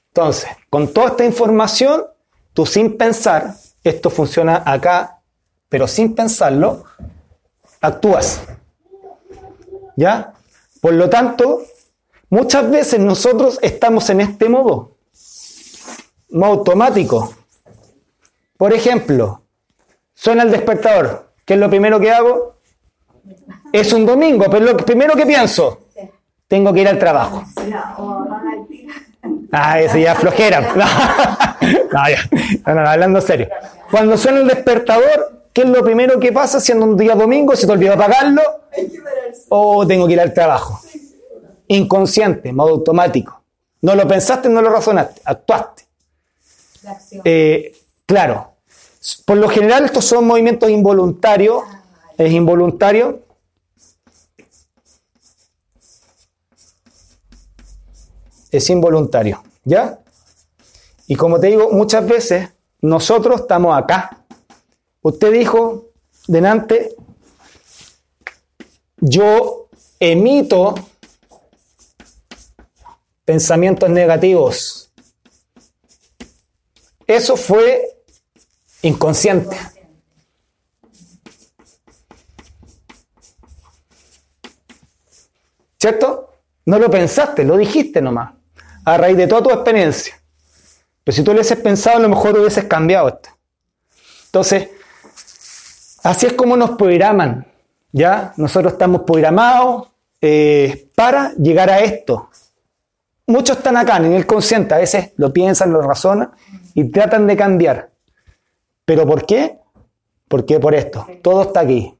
Entonces, con toda esta información, tú sin pensar, esto funciona acá, pero sin pensarlo, actúas. ¿Ya? Por lo tanto, muchas veces nosotros estamos en este modo modo automático. Por ejemplo, suena el despertador. ¿Qué es lo primero que hago? Es un domingo, pero lo primero que pienso, tengo que ir al trabajo. Ah, ese ya flojera. *laughs* No, ya. Hablando serio. Cuando suena el despertador, ¿qué es lo primero que pasa siendo un día domingo? ¿Se te olvidó apagarlo? O tengo que ir al trabajo. Inconsciente, modo automático. No lo pensaste, no lo razonaste, actuaste. Eh, claro, por lo general estos son movimientos involuntarios, es involuntario. Es involuntario, ¿ya? Y como te digo, muchas veces nosotros estamos acá. Usted dijo delante, yo emito pensamientos negativos. Eso fue inconsciente. ¿Cierto? No lo pensaste, lo dijiste nomás, a raíz de toda tu experiencia. Pero si tú lo hubieses pensado, a lo mejor hubieses cambiado esto. Entonces, así es como nos programan. ¿Ya? Nosotros estamos programados eh, para llegar a esto. Muchos están acá, en el consciente, a veces lo piensan, lo razonan y tratan de cambiar. ¿Pero por qué? Porque por esto. Todo está aquí.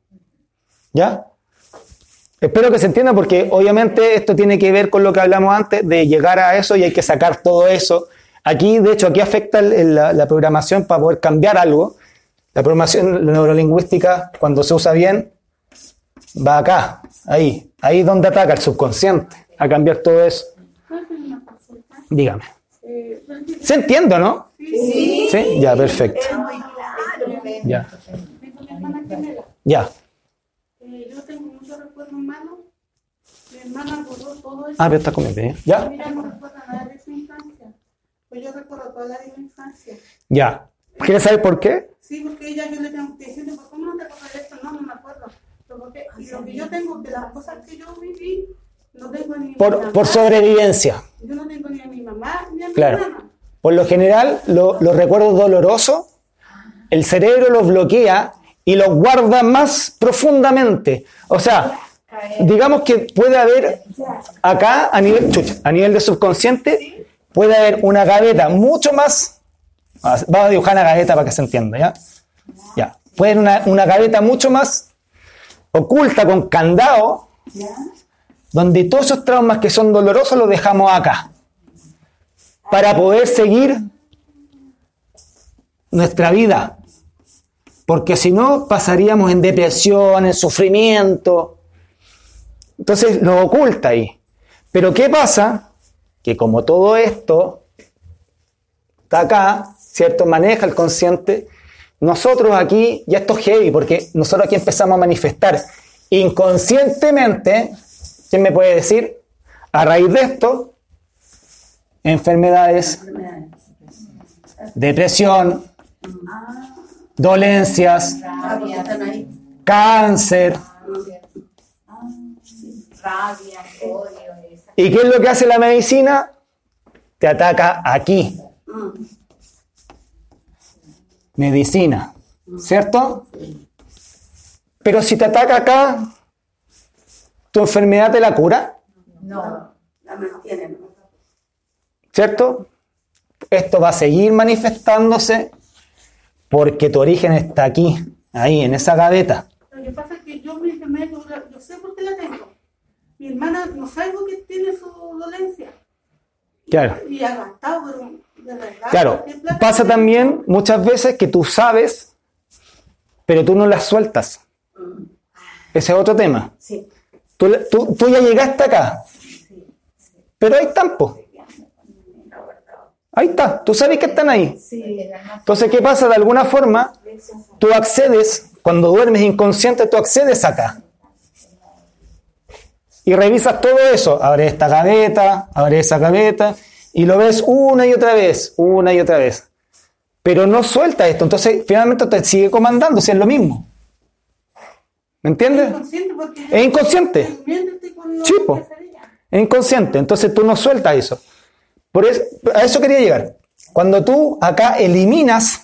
¿Ya? Espero que se entienda porque obviamente esto tiene que ver con lo que hablamos antes de llegar a eso y hay que sacar todo eso. Aquí, de hecho, aquí afecta el- la, la programación para poder cambiar algo. La programación neurolingüística, cuando se usa bien, va acá, ahí. Ahí donde ataca el subconsciente, a cambiar todo eso. Dígame. ¿Se entiende, no? Sí. ¿Sí? Ya, perfecto. Ya. Ya. Yo tengo muchos recuerdos malos. Mi hermana borró todo eso. Ah, pero está comiendo, ¿eh? ¿Ya? Mira, no recuerda nada de su infancia. Pues yo recuerdo toda la de mi infancia. Ya. ¿Quieres saber por qué? Sí, porque ella yo le tengo que decir, ¿por cómo no te acuerdas de esto? No, no me acuerdo. Porque, y lo que yo tengo, de las cosas que yo viví, no tengo ni a mi Por, mamá. por sobrevivencia. Yo no tengo ni a mi mamá ni a mi Claro. hermana. Por lo general, lo- los recuerdos dolorosos, el cerebro los bloquea y los guarda más profundamente. O sea, digamos que puede haber acá, a nivel, chucha, a nivel de subconsciente, puede haber una gaveta mucho más. Vamos a dibujar una gaveta para que se entienda, ¿ya? Ya. Puede haber una, una gaveta mucho más oculta con candado, donde todos esos traumas que son dolorosos los dejamos acá para poder seguir nuestra vida. porque si no pasaríamos en depresión, en sufrimiento. Entonces lo oculta ahí. Pero ¿qué pasa? Que como todo esto está acá, ¿cierto? Maneja el consciente, nosotros aquí, ya esto es heavy, porque nosotros aquí empezamos a manifestar inconscientemente, ¿quién me puede decir? A raíz de esto, enfermedades, depresión, dolencias, cáncer. ¿Y qué es lo que hace la medicina? Te ataca aquí. Medicina, ¿cierto? Pero si te ataca acá, ¿tu enfermedad te la cura? No. La mantienen. ¿Cierto? Esto va a seguir manifestándose porque tu origen está aquí, ahí, en esa gaveta. Lo que pasa es que yo mi enfermedad, yo, sé por qué la tengo. Mi hermana no sabe por qué tiene su dolencia. Claro. Y ha gastado, pero. Claro, ¿qué plata pasa también muchas veces que tú sabes, pero tú no las sueltas. Ese es otro tema. Sí. Tú, tú- tú ya llegaste acá, pero ahí están, po. Ahí está, tú sabes que están ahí. Entonces, ¿qué pasa? De alguna forma, tú accedes, cuando duermes inconsciente, tú accedes acá. Y revisas todo eso. Abre esta gaveta, abre esa gaveta, y lo ves una y otra vez, una y otra vez. Pero no suelta esto. Entonces, finalmente te sigue comandando, si es lo mismo. ¿Me entiendes? Inconsciente porque Es inconsciente. Miéntete con lo Sí, que po. hacería. Es inconsciente, entonces tú no sueltas eso. Por eso. A eso quería llegar. Cuando tú acá eliminas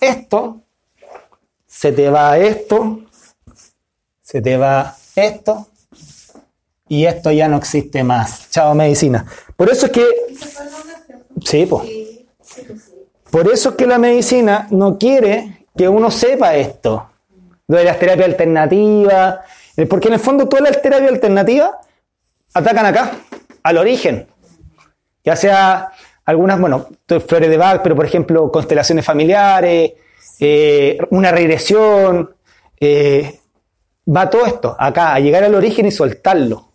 esto, se te va esto, se te va esto, y esto ya no existe más. Chao, medicina. Por eso es que. Sí, pues. Por eso es que la medicina no quiere que uno sepa esto. Lo de las terapias alternativas. eh, Porque en el fondo todas las terapias alternativas atacan acá, al origen. Ya sea algunas, bueno, flores de Bach, pero por ejemplo, constelaciones familiares, eh, una regresión. eh, va todo esto acá, a llegar al origen y soltarlo.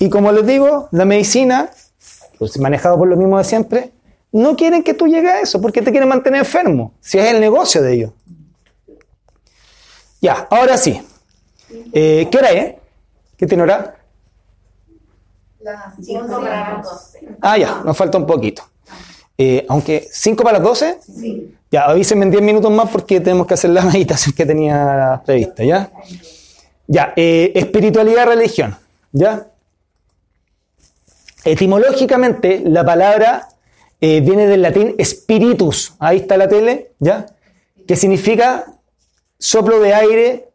Y como les digo, la medicina, pues manejado por lo mismo de siempre, no quieren que tú llegues a eso, porque te quieren mantener enfermo, si es el negocio de ellos. Ya, ahora sí. Eh, ¿Qué hora es? ¿Qué tiene hora? Cinco para las doce. Ah, ya, nos falta un poquito. Eh, aunque, ¿5 para las 12? Sí. Ya, avísenme en 10 minutos más porque tenemos que hacer la *laughs* meditación que tenía prevista, ¿ya? Ya, eh, espiritualidad, religión, ¿ya? Etimológicamente, la palabra eh, viene del latín spiritus, ahí está la tele, ¿ya? Que significa soplo de aire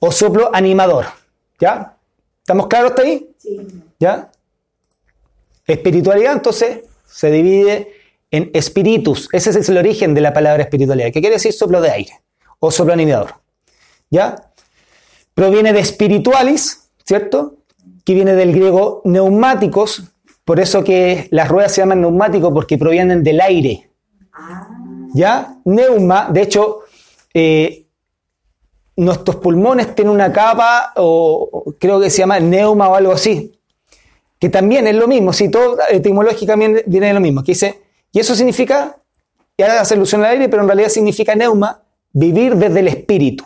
o soplo animador, ¿ya? ¿Estamos claros hasta ahí? Sí. ¿Ya? Espiritualidad, entonces, se divide en espíritus. Ese es el origen de la palabra espiritualidad, que quiere decir soplo de aire o soplo animador. ¿Ya? Proviene de spiritualis, ¿cierto? Que viene del griego neumáticos, por eso que las ruedas se llaman neumáticos, porque provienen del aire. ¿Ya? Neuma, de hecho, eh, nuestros pulmones tienen una capa, o creo que se llama neuma o algo así, que también es lo mismo, si todo etimológicamente viene de lo mismo, que dice, y eso significa, y ahora hace alusión al aire, pero en realidad significa neuma, vivir desde el espíritu,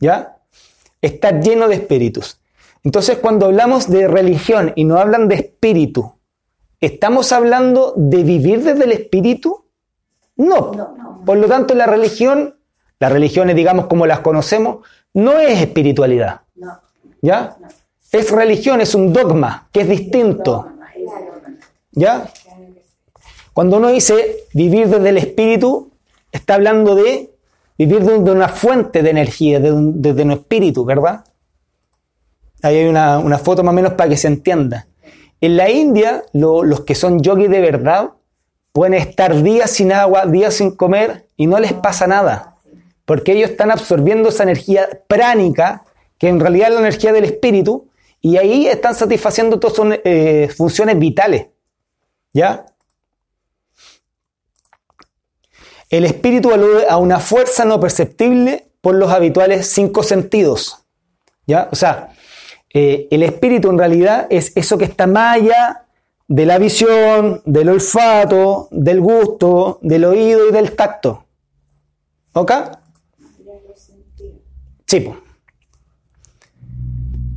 ¿ya? Estar lleno de espíritus. Entonces, cuando hablamos de religión y no hablan de espíritu, ¿estamos hablando de vivir desde el espíritu? No. No, no. Por lo tanto, la religión, las religiones, digamos, como las conocemos, no es espiritualidad, No. ¿ya? Es religión, es un dogma, que es distinto. ¿Ya? Cuando uno dice vivir desde el espíritu, está hablando de vivir desde una fuente de energía, un- desde un espíritu, ¿verdad? Ahí hay una, una foto más o menos para que se entienda. En la India, lo- los que son yogis de verdad pueden estar días sin agua, días sin comer y no les pasa nada. Porque ellos están absorbiendo esa energía pránica, que en realidad es la energía del espíritu, y ahí están satisfaciendo todas sus eh, funciones vitales. ¿Ya? El espíritu alude a una fuerza no perceptible por los habituales cinco sentidos. ¿Ya? O sea, eh, el espíritu en realidad es eso que está más allá de la visión, del olfato, del gusto, del oído y del tacto. ¿Ok? Sí.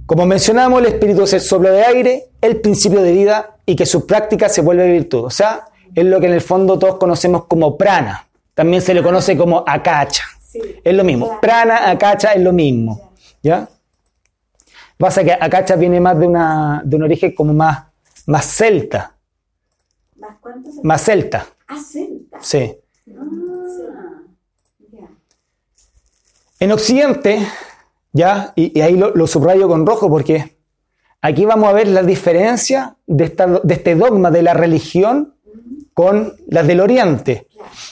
Como mencionamos, el espíritu es el soplo de aire, el principio de vida y que su práctica se vuelve virtud. O sea, es lo que en el fondo todos conocemos como prana. También se le conoce como akacha. Sí. Es lo mismo. Prana, akacha es lo mismo. ¿Ya? Pasa que akacha viene más de, una, de un origen como más, más celta. ¿Más cuánto Más celta. Ah, celta. Sí. Ah. En Occidente, ya, y, y ahí lo, lo subrayo con rojo porque aquí vamos a ver la diferencia de, esta- de este dogma de la religión con las del Oriente.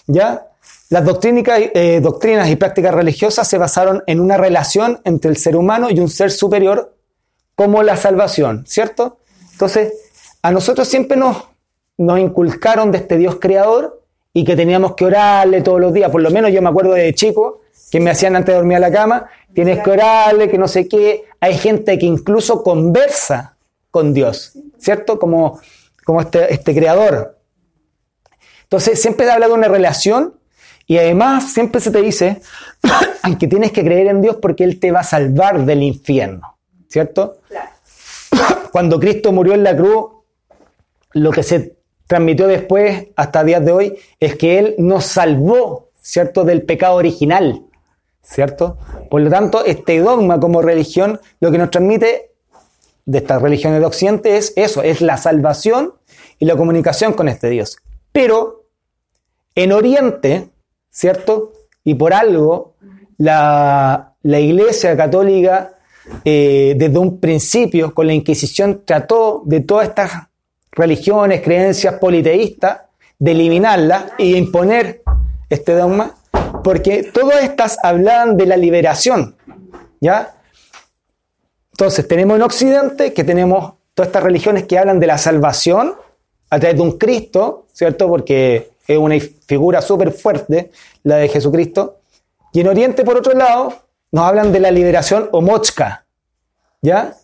¿ya? Las doctrínicas, eh, doctrinas y prácticas religiosas se basaron en una relación entre el ser humano y un ser superior como la salvación, ¿cierto? Entonces, a nosotros siempre nos, nos inculcaron de este Dios creador y que teníamos que orarle todos los días. Por lo menos yo me acuerdo de chico que me hacían antes de dormir a la cama, tienes que orarle, que no sé qué. Hay gente que incluso conversa con Dios, ¿cierto? Como, como este, este creador. Entonces, siempre se habla de una relación y además siempre se te dice *coughs* que tienes que creer en Dios porque Él te va a salvar del infierno, ¿cierto? Claro. *coughs* Cuando Cristo murió en la cruz, lo que se transmitió después hasta días de hoy es que Él nos salvó, ¿cierto?, del pecado original, ¿cierto? Por lo tanto, este dogma como religión, lo que nos transmite de estas religiones de Occidente es eso, es la salvación y la comunicación con este Dios. Pero en Oriente, ¿cierto? Y por algo, la, la Iglesia Católica, eh, desde un principio, con la Inquisición, trató de todas estas religiones, creencias politeístas, de eliminarlas y imponer este dogma, porque todas estas hablaban de la liberación, ¿ya? Entonces, tenemos en Occidente que tenemos todas estas religiones que hablan de la salvación a través de un Cristo, ¿cierto? Porque es una figura súper fuerte, la de Jesucristo. Y en Oriente, por otro lado, nos hablan de la liberación o mochka, ¿ya?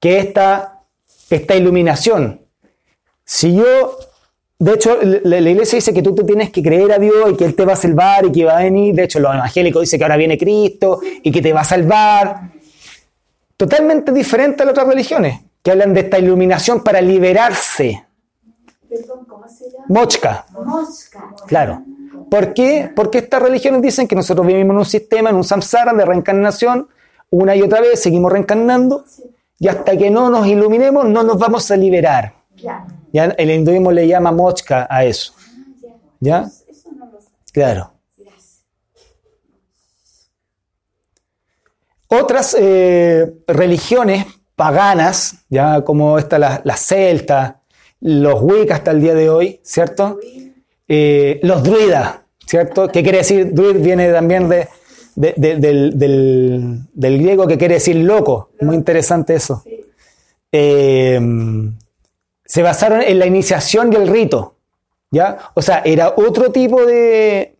Que es esta, esta iluminación. Si yo, de hecho, la, la iglesia dice que tú te tienes que creer a Dios y que Él te va a salvar y que va a venir. De hecho, los evangélicos dicen que ahora viene Cristo y que te va a salvar. Totalmente diferente a las otras religiones, que hablan de esta iluminación para liberarse. Perdón, ¿cómo se llama? Mochka, Mosca. claro. ¿Por qué? Porque estas religiones dicen que nosotros vivimos en un sistema, en un samsara de reencarnación, una y otra vez seguimos reencarnando, y hasta que no nos iluminemos no nos vamos a liberar. Ya. El hinduismo le llama mochka a eso. ¿Ya? Eso no lo sé. Claro. Otras eh, religiones paganas, ya como esta, las la celtas, los wicca hasta el día de hoy, ¿cierto? Eh, los druidas, ¿cierto? ¿Qué quiere decir? Druid viene también de, de- de- del, griego que quiere decir loco. Muy interesante eso. Eh, se basaron en la iniciación y el rito, ¿ya? O sea, era otro tipo de,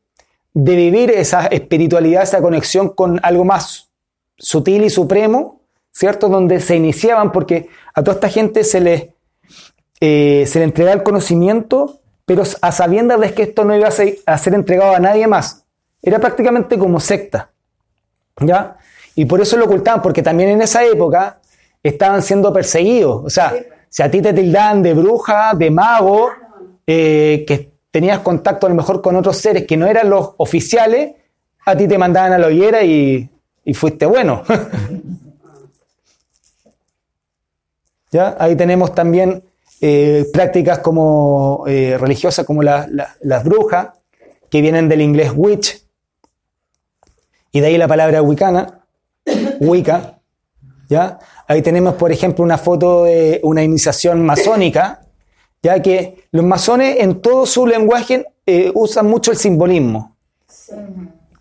de vivir esa espiritualidad, esa conexión con algo más sutil y supremo, ¿cierto? Donde se iniciaban, porque a toda esta gente se les, eh, se le entregaba el conocimiento, pero a sabiendas de que esto no iba a ser, a ser entregado a nadie más. Era prácticamente como secta, ¿ya? Y por eso lo ocultaban, porque también en esa época estaban siendo perseguidos. O sea, si a ti te tildaban de bruja, de mago, eh, que tenías contacto a lo mejor con otros seres que no eran los oficiales, a ti te mandaban a la hoguera y, y fuiste bueno. *laughs* ¿Ya? Ahí tenemos también eh, prácticas como eh, religiosas como la- la- las brujas, que vienen del inglés witch, y de ahí la palabra wicana, wicca. ¿ya? Ahí tenemos, por ejemplo, una foto de una iniciación masónica, ya que los masones en todo su lenguaje eh, usan mucho el simbolismo.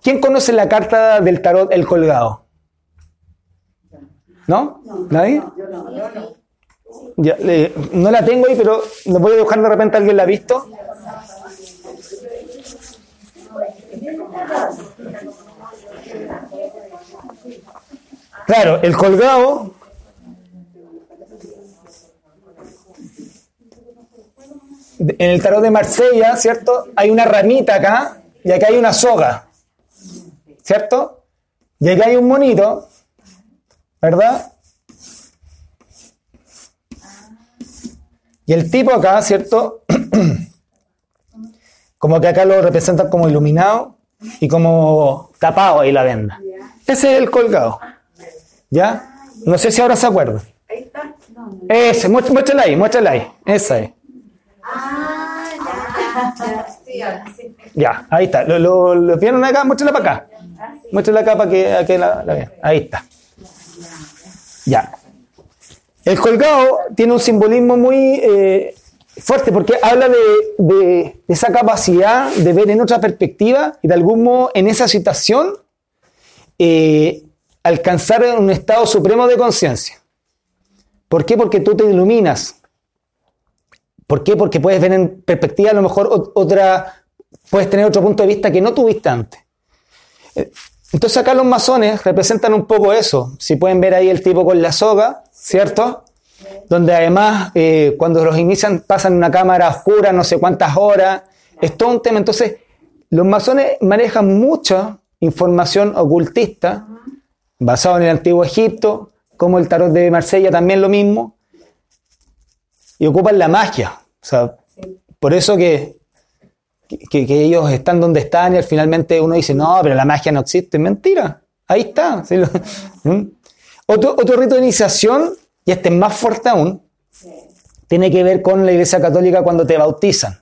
¿Quién conoce la carta del tarot El Colgado? ¿No? ¿Nadie? No la tengo ahí, pero no voy a dejar de repente alguien la ha visto. Claro, el colgado. En el tarot de Marsella, ¿cierto? Hay una ramita acá y acá hay una soga. ¿Cierto? Y acá hay un monito, ¿verdad? Y el tipo acá, ¿cierto? *clears throat* como que acá lo representan como iluminado y como tapado ahí la venda. Ese es el colgado. ¿Ya? No sé si ahora se acuerdan. Ahí está. Ese, muéstrala ahí, muéstrala ahí. Esa es. Ah, ya, ya. Ahí está. ¿Lo, lo, lo vieron acá? Muéstrala para acá. Muéstrala acá para que, que la, la vean. Ahí está. Ya. El colgado tiene un simbolismo muy eh, fuerte porque habla de, esa capacidad de ver en otra perspectiva y de algún modo en esa situación eh, alcanzar un estado supremo de conciencia. ¿Por qué? Porque tú te iluminas. ¿Por qué? Porque puedes ver en perspectiva a lo mejor ot- otra, puedes tener otro punto de vista que no tuviste antes. Entonces acá los masones representan un poco eso. Si pueden ver ahí el tipo con la soga, ¿cierto? Donde además eh, cuando los inician pasan una cámara oscura no sé cuántas horas. Es todo un tema. Entonces los masones manejan mucha información ocultista basado en el antiguo Egipto, como el tarot de Marsella también lo mismo, y ocupan la magia. O sea, por eso que, que, que ellos están donde están y al finalmente uno dice, no, pero la magia no existe. Mentira, ahí está. Sí, ¿Mm? otro, otro rito de iniciación, y este es más fuerte aún, tiene que ver con la Iglesia Católica cuando te bautizan.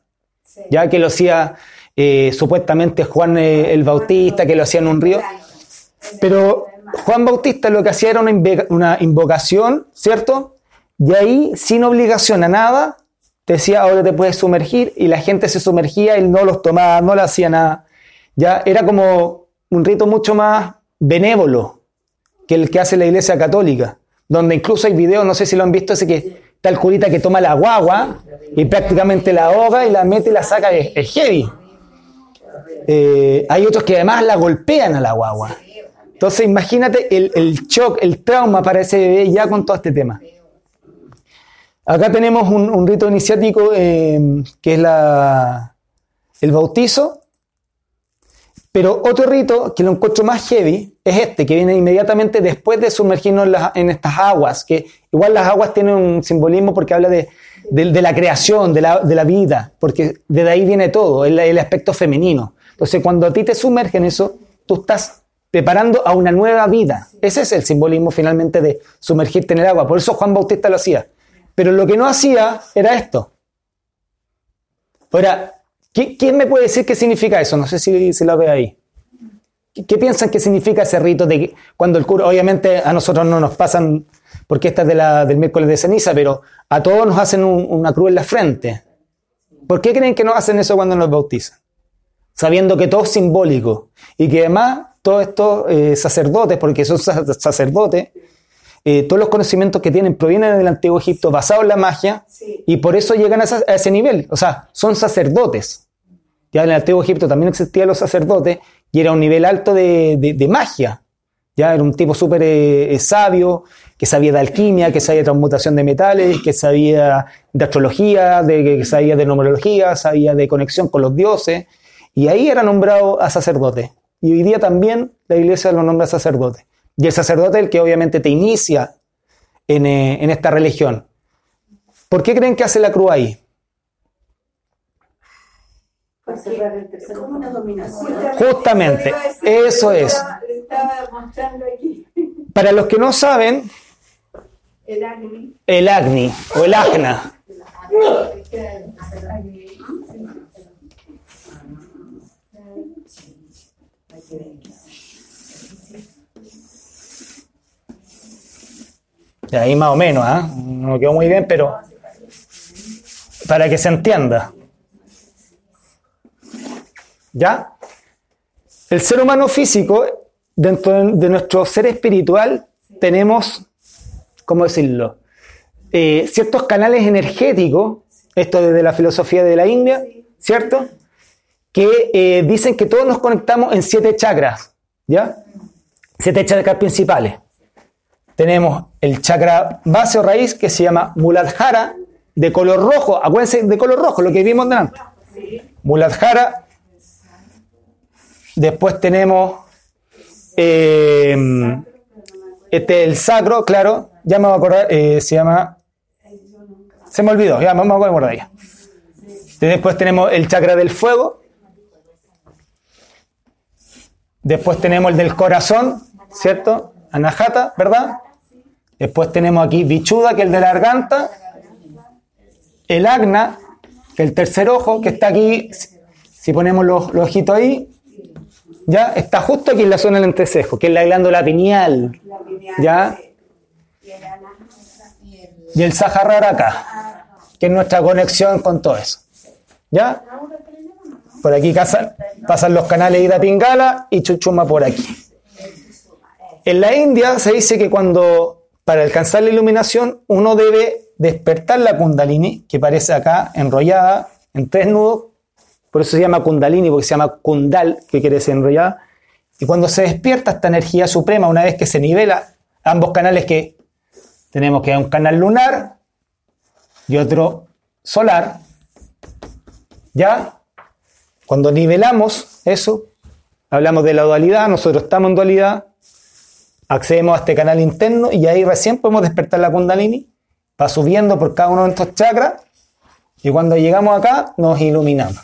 Ya que lo hacía eh, supuestamente Juan eh, el Bautista, que lo hacía en un río. Pero Juan Bautista lo que hacía era una invocación, ¿cierto? Y ahí, sin obligación a nada, decía, ahora te puedes sumergir, y la gente se sumergía, él no los tomaba, no le hacía nada. Ya era como un rito mucho más benévolo que el que hace la Iglesia Católica, donde incluso hay videos, no sé si lo han visto, ese que está el curita que toma la guagua y prácticamente la ahoga y la mete y la saca, es, es heavy. Eh, hay otros que además la golpean a la guagua. Entonces imagínate el, el shock, el trauma para ese bebé ya con todo este tema. Acá tenemos un, rito iniciático eh, que es la, el bautizo, pero otro rito que lo encuentro más heavy es este, que viene inmediatamente después de sumergirnos en, estas aguas, que igual las aguas tienen un simbolismo porque habla de, de- la creación, de la, de la vida, porque de ahí viene todo, el, el aspecto femenino. Entonces cuando a ti te sumergen eso, tú estás preparando a una nueva vida. Ese es el simbolismo finalmente de sumergirte en el agua. Por eso Juan Bautista lo hacía. Pero lo que no hacía era esto. Ahora, ¿qui- ¿quién me puede decir qué significa eso? No sé si, si lo ve ahí. ¿Qué, piensan que significa ese rito de que cuando el cura, obviamente a nosotros no nos pasan, porque esta es de la, del miércoles de ceniza, pero a todos nos hacen un- una cruz en la frente. ¿Por qué creen que no hacen eso cuando nos bautizan? Sabiendo que todo es simbólico y que además todos estos eh, sacerdotes, porque son sa- sacerdotes, eh, todos los conocimientos que tienen provienen del antiguo Egipto basados en la magia Sí. y por eso llegan a, esa- a ese nivel. O sea, son sacerdotes. Ya en el antiguo Egipto también existían los sacerdotes y era un nivel alto de, de- de magia. Ya era un tipo súper eh, eh, sabio, que sabía de alquimia, que sabía de transmutación de metales, que sabía de astrología, de, que sabía de numerología, sabía de conexión con los dioses. Y ahí era nombrado a sacerdote. Y hoy día también la iglesia lo nombra sacerdote. Y el sacerdote es el que obviamente te inicia en, eh, en esta religión. ¿Por qué creen que hace la cruz ahí? Justamente, eso es. estaba- Le estaba mostrando aquí Para los que no saben, el Agni. el Agni o el Agna. Y ahí más o menos, ¿ah? No quedó muy bien, pero para que se entienda. ¿Ya? El ser humano físico, dentro de- de nuestro ser espiritual, tenemos, ¿cómo decirlo? Eh, ciertos canales energéticos, esto desde la filosofía de la India, ¿cierto? que eh, dicen que todos nos conectamos en siete chakras, ¿ya? Siete chakras principales. Tenemos el chakra base o raíz que se llama Muladhara, de color rojo. Acuérdense de color rojo, lo que vimos delante. Muladhara. Después tenemos eh, este el sacro, claro. Ya me voy a acordar, eh, se llama. Se me olvidó, ya me voy a acordar ya. Después tenemos el chakra del fuego. Después tenemos el del corazón, ¿cierto? Anahata, ¿verdad? Después tenemos aquí Bichuda, que es el de la garganta. El Agna, que es el tercer ojo, que está aquí. Si ponemos los, los ojitos ahí, ya está justo aquí en la zona del entrecejo, que es la glándula pineal. ¿Ya? y el Sahara acá, que es nuestra conexión con todo eso. ¿Ya? Por aquí casan- pasan los canales Ida Pingala y Chuchuma por aquí. En la India se dice que cuando, para alcanzar la iluminación, uno debe despertar la Kundalini, que parece acá enrollada en tres nudos, por eso se llama Kundalini, porque se llama Kundal, que quiere decir enrollada. Y cuando se despierta esta energía suprema, una vez que se nivela ambos canales que tenemos que un canal lunar y otro solar, ¿ya? Cuando nivelamos eso, hablamos de la dualidad, nosotros estamos en dualidad, accedemos a este canal interno y ahí recién podemos despertar la kundalini, va subiendo por cada uno de estos chakras y cuando llegamos acá nos iluminamos.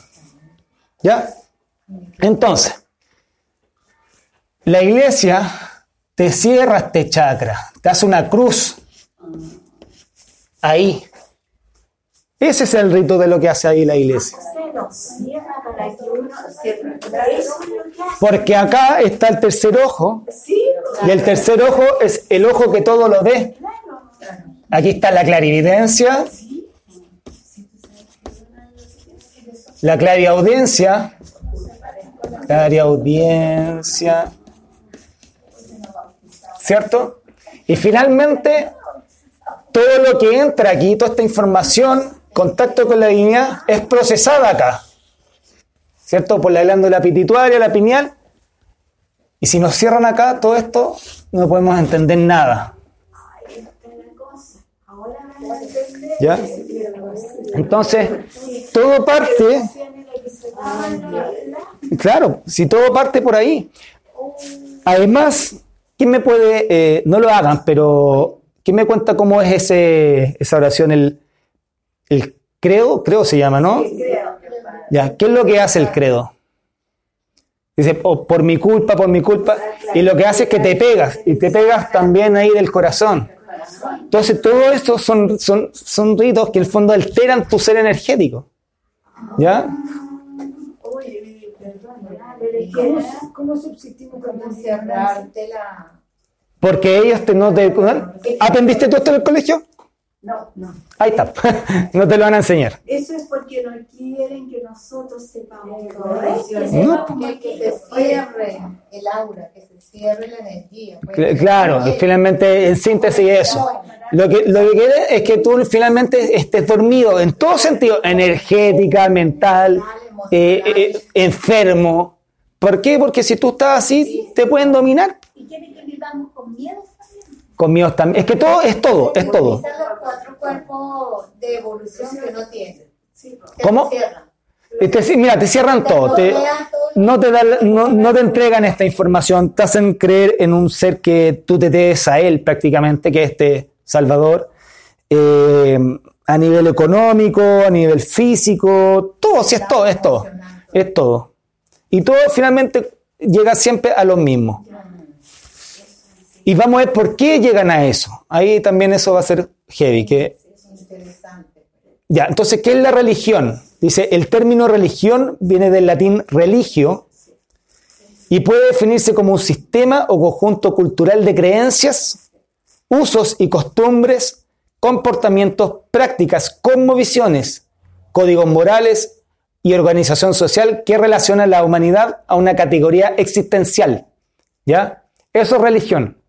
¿Ya? Entonces, la iglesia te cierra este chakra, te hace una cruz ahí. Ese es el rito de lo que hace ahí la iglesia. Porque acá está el tercer ojo y el tercer ojo es el ojo que todo lo ve. Aquí está la clarividencia, la clariaudiencia, clariaudiencia, ¿cierto? Y finalmente, todo lo que entra aquí, toda esta información, contacto con la divinidad, es procesada acá, ¿cierto? Por la glándula pituitaria, la pineal, y si nos cierran acá todo esto, no podemos entender nada. ¿Ya? Entonces, todo parte, claro, si todo parte por ahí. Además, ¿quién me puede, eh, no lo hagan, pero ¿quién me cuenta cómo es ese, esa oración, el, el credo? Creo se llama, ¿no? Ya, ¿qué es lo que hace el credo? Dice, "Oh, por mi culpa, por mi culpa. Y lo que hace es que te pegas, y te pegas también ahí del corazón. Entonces, todo esto son, son, son ritos que en el fondo alteran tu ser energético. ¿Ya? ¿Cómo, subsistimos con la... Porque ellos te, no te... ¿Aprendiste tú esto en el colegio? No, no. Ahí está. *laughs* no te lo van a enseñar. Eso es porque no quieren que nosotros sepamos todo. No. Que, que se cierre el aura, que se cierre la energía. pues. Cl- Claro, finalmente en síntesis eso. Lo que, lo que quiere es que tú finalmente estés dormido en todo sentido, energética, mental, eh, eh, enfermo. ¿Por qué? Porque si tú estás así, te pueden dominar. ¿Y quieren que vivamos con miedo miedo también. Es que todo es todo, es todo. Los cuatro cuerpos de evolución que no tienen. Te ¿Cómo? te- mira, te cierran todo. Te, no, te da- no, no te entregan esta información, te hacen creer en un ser que tú te debes a él prácticamente, que es este Salvador, eh, a nivel económico, a nivel físico, todo, si es todo, es todo, es todo. Y todo finalmente llega siempre a lo mismo. Y vamos a ver por qué llegan a eso. Ahí también eso va a ser heavy, que ya, entonces, ¿qué es la religión? Dice, el término religión viene del latín religio y puede definirse como un sistema o conjunto cultural de creencias, usos y costumbres, comportamientos, prácticas, cosmovisiones, códigos morales y organización social que relaciona a la humanidad a una categoría existencial. ¿Ya? Eso es religión.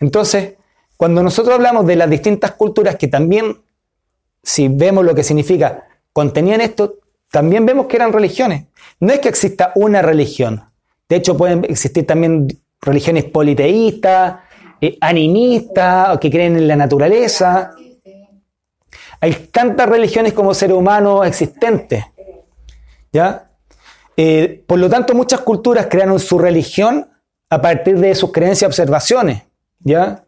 Entonces, cuando nosotros hablamos de las distintas culturas que también si vemos lo que significa, contenían esto, también vemos que eran religiones. No es que exista una religión. De hecho, pueden existir también religiones politeístas, eh, animistas, o que creen en la naturaleza. Hay tantas religiones como seres humanos existentes. ¿Ya? Eh, por lo tanto, muchas culturas crearon su religión a partir de sus creencias y observaciones. ¿Ya?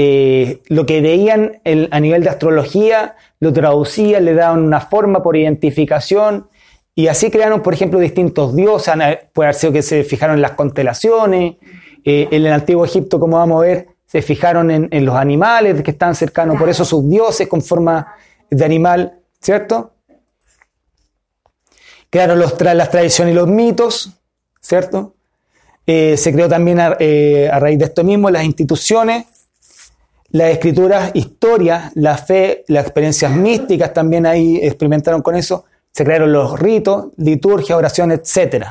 Eh, lo que veían a nivel de astrología lo traducían, le daban una forma por identificación y así crearon, por ejemplo, distintos dioses. Puede haber sido que se fijaron en las constelaciones. Eh, en el antiguo Egipto, como vamos a ver, se fijaron en, en los animales que están cercanos, por eso sus dioses con forma de animal, ¿cierto? Crearon los, las tradiciones y los mitos, ¿cierto? Eh, se creó también eh, a, raíz de esto mismo las instituciones, las escrituras, historias, la fe, las experiencias místicas también ahí experimentaron con eso. Se crearon los ritos, liturgia, oración, etc.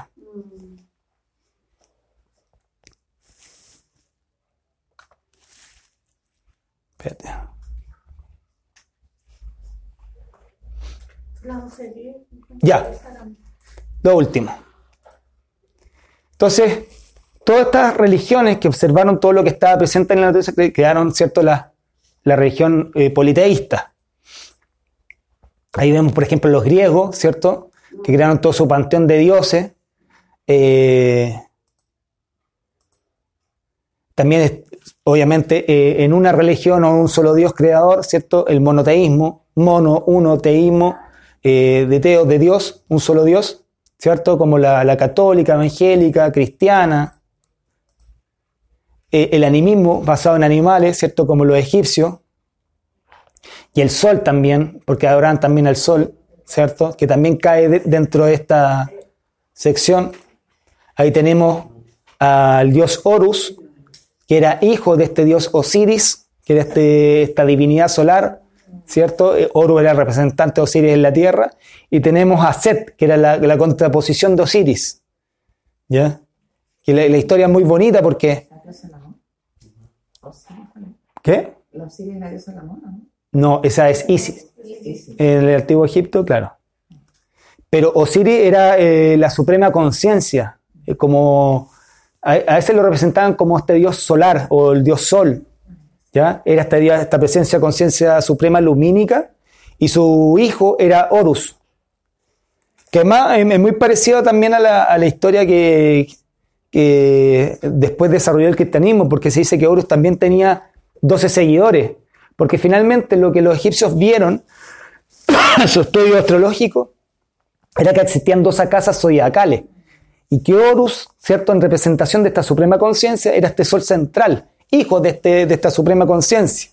Ya. Lo último. Entonces, todas estas religiones que observaron todo lo que estaba presente en la naturaleza quedaron, ¿cierto?, la, la religión eh, politeísta. Ahí vemos, por ejemplo, los griegos, ¿cierto?, que crearon todo su panteón de dioses. Eh, también, obviamente, eh, en una religión o un solo Dios creador, ¿cierto?, el monoteísmo, mono, uno, teísmo, de teo, de Dios, un solo Dios, ¿cierto? Como la, católica, evangélica, cristiana. Eh, el animismo basado en animales, ¿cierto? Como los egipcios. Y el sol también, porque adoran también al sol, ¿cierto? Que también cae dentro de esta sección. Ahí tenemos al dios Horus, que era hijo de este dios Osiris, que era este, esta divinidad solar, ¿cierto? Eh, Horus era el representante de Osiris en la tierra, y tenemos a Set, que era la, contraposición de Osiris. ¿Ya? La, historia es muy bonita porque... ¿Qué? No, esa es Isis. En el antiguo Egipto, claro. Pero Osiris era eh, la suprema conciencia, eh, como a, veces lo representaban como este dios solar o el dios sol, ¿ya? Era esta, esta presencia, conciencia suprema lumínica, y su hijo era Horus, que además es muy parecido también a la, historia que, después desarrolló el cristianismo, porque se dice que Horus también tenía 12 seguidores, porque finalmente lo que los egipcios vieron *coughs* en su estudio astrológico era que existían dos casas zodiacales y que Horus, ¿cierto?, en representación de esta suprema conciencia, era este sol central, hijo de, este, de esta suprema conciencia,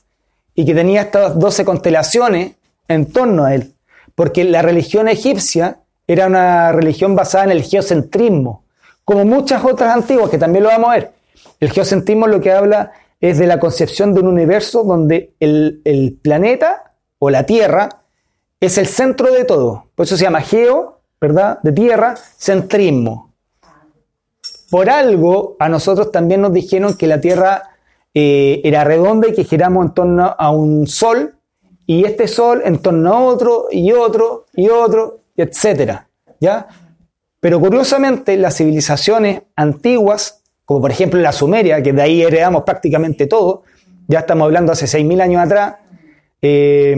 y que tenía estas 12 constelaciones en torno a él, porque la religión egipcia era una religión basada en el geocentrismo, como muchas otras antiguas, que también lo vamos a ver. El geocentrismo lo que habla es de la concepción de un universo donde el, planeta o la Tierra es el centro de todo. Por eso se llama geo, ¿verdad? De tierra, centrismo. Por algo a nosotros también nos dijeron que la Tierra eh, era redonda y que giramos en torno a un sol y este sol en torno a otro y otro y otro etcétera, ¿ya? Pero curiosamente, las civilizaciones antiguas, como por ejemplo la Sumeria, que de ahí heredamos prácticamente todo, ya estamos hablando hace 6.000 años atrás, eh,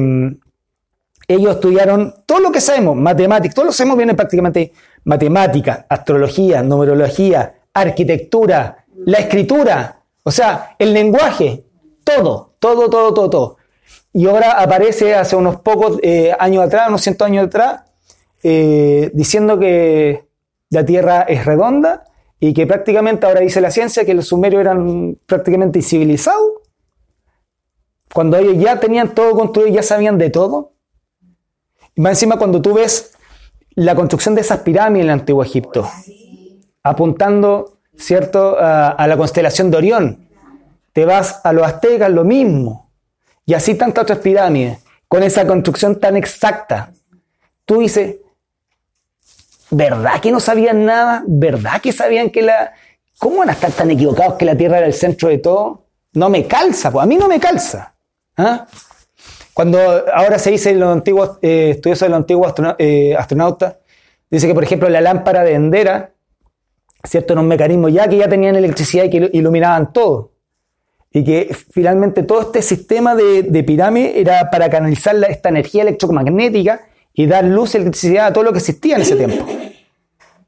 ellos estudiaron todo lo que sabemos, matemáticas, todo lo sabemos viene prácticamente matemática, astrología, numerología, arquitectura, la escritura, o sea, el lenguaje, todo, todo, todo, todo, todo. Y ahora aparece hace unos pocos eh, años atrás, unos cientos años atrás, eh, diciendo que la Tierra es redonda y que prácticamente ahora dice la ciencia que los sumerios eran prácticamente incivilizados, cuando ellos ya tenían todo construido, ya sabían de todo. Y más encima cuando tú ves la construcción de esas pirámides en el antiguo Egipto, apuntando, ¿cierto?, a, a la constelación de Orión. Te vas a los aztecas, lo mismo. Y así tantas otras pirámides, con esa construcción tan exacta. Tú dices, ¿Verdad que no sabían nada? ¿Verdad que sabían que la... ¿Cómo van a estar tan equivocados que la Tierra era el centro de todo? No me calza, pues a mí no me calza. ¿ah? Cuando ahora se dice en los antiguos eh, estudiosos de los antiguos eh, astronautas Dice que, por ejemplo, la lámpara de Endera, ¿cierto? En un mecanismo ya que ya tenían electricidad y que iluminaban todo. Y que finalmente todo este sistema de, de pirámide era para canalizar esta energía electromagnética y dar luz y electricidad a todo lo que existía en ese tiempo.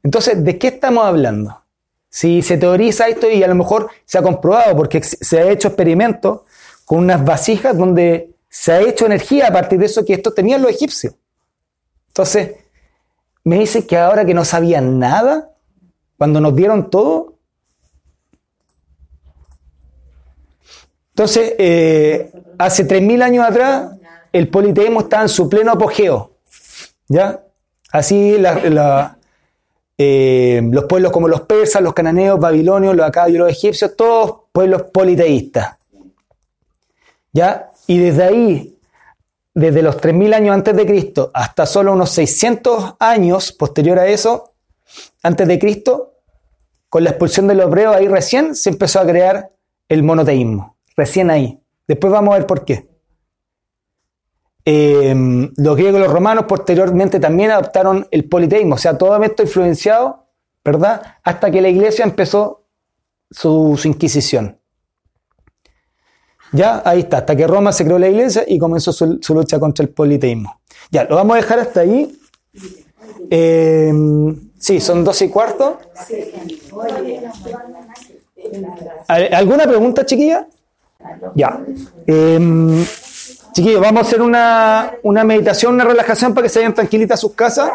Entonces, ¿de qué estamos hablando? Si se teoriza esto y a lo mejor se ha comprobado, porque se ha hecho experimentos con unas vasijas donde se ha hecho energía a partir de eso que esto tenían los egipcios. Entonces, me dice que ahora que no sabían nada, cuando nos dieron todo. Entonces, eh, hace 3.000 años atrás, el politeísmo estaba en su pleno apogeo. ¿Ya? Así eh, los pueblos como los persas, los cananeos, babilonios, los acadios, los egipcios, todos pueblos politeístas. ¿Ya? Y desde ahí, desde los 3.000 años antes de Cristo hasta solo unos 600 años posterior a eso, antes de Cristo, con la expulsión de los hebreos, ahí recién se empezó a crear el monoteísmo. Recién ahí. Después vamos a ver por qué. Eh, los griegos y los romanos posteriormente también adoptaron el politeísmo, o sea, todo esto influenciado, ¿verdad? Hasta que la iglesia empezó su, inquisición. Ya, ahí está, hasta que Roma se creó la iglesia y comenzó su, su lucha contra el politeísmo. Ya, lo vamos a dejar hasta ahí. Eh, sí, son 12 y cuarto. ¿Al- ¿Alguna pregunta, chiquilla? Ya. Eh, chiquillos, vamos a hacer una, una meditación, una relajación para que se vayan tranquilitas a sus casas.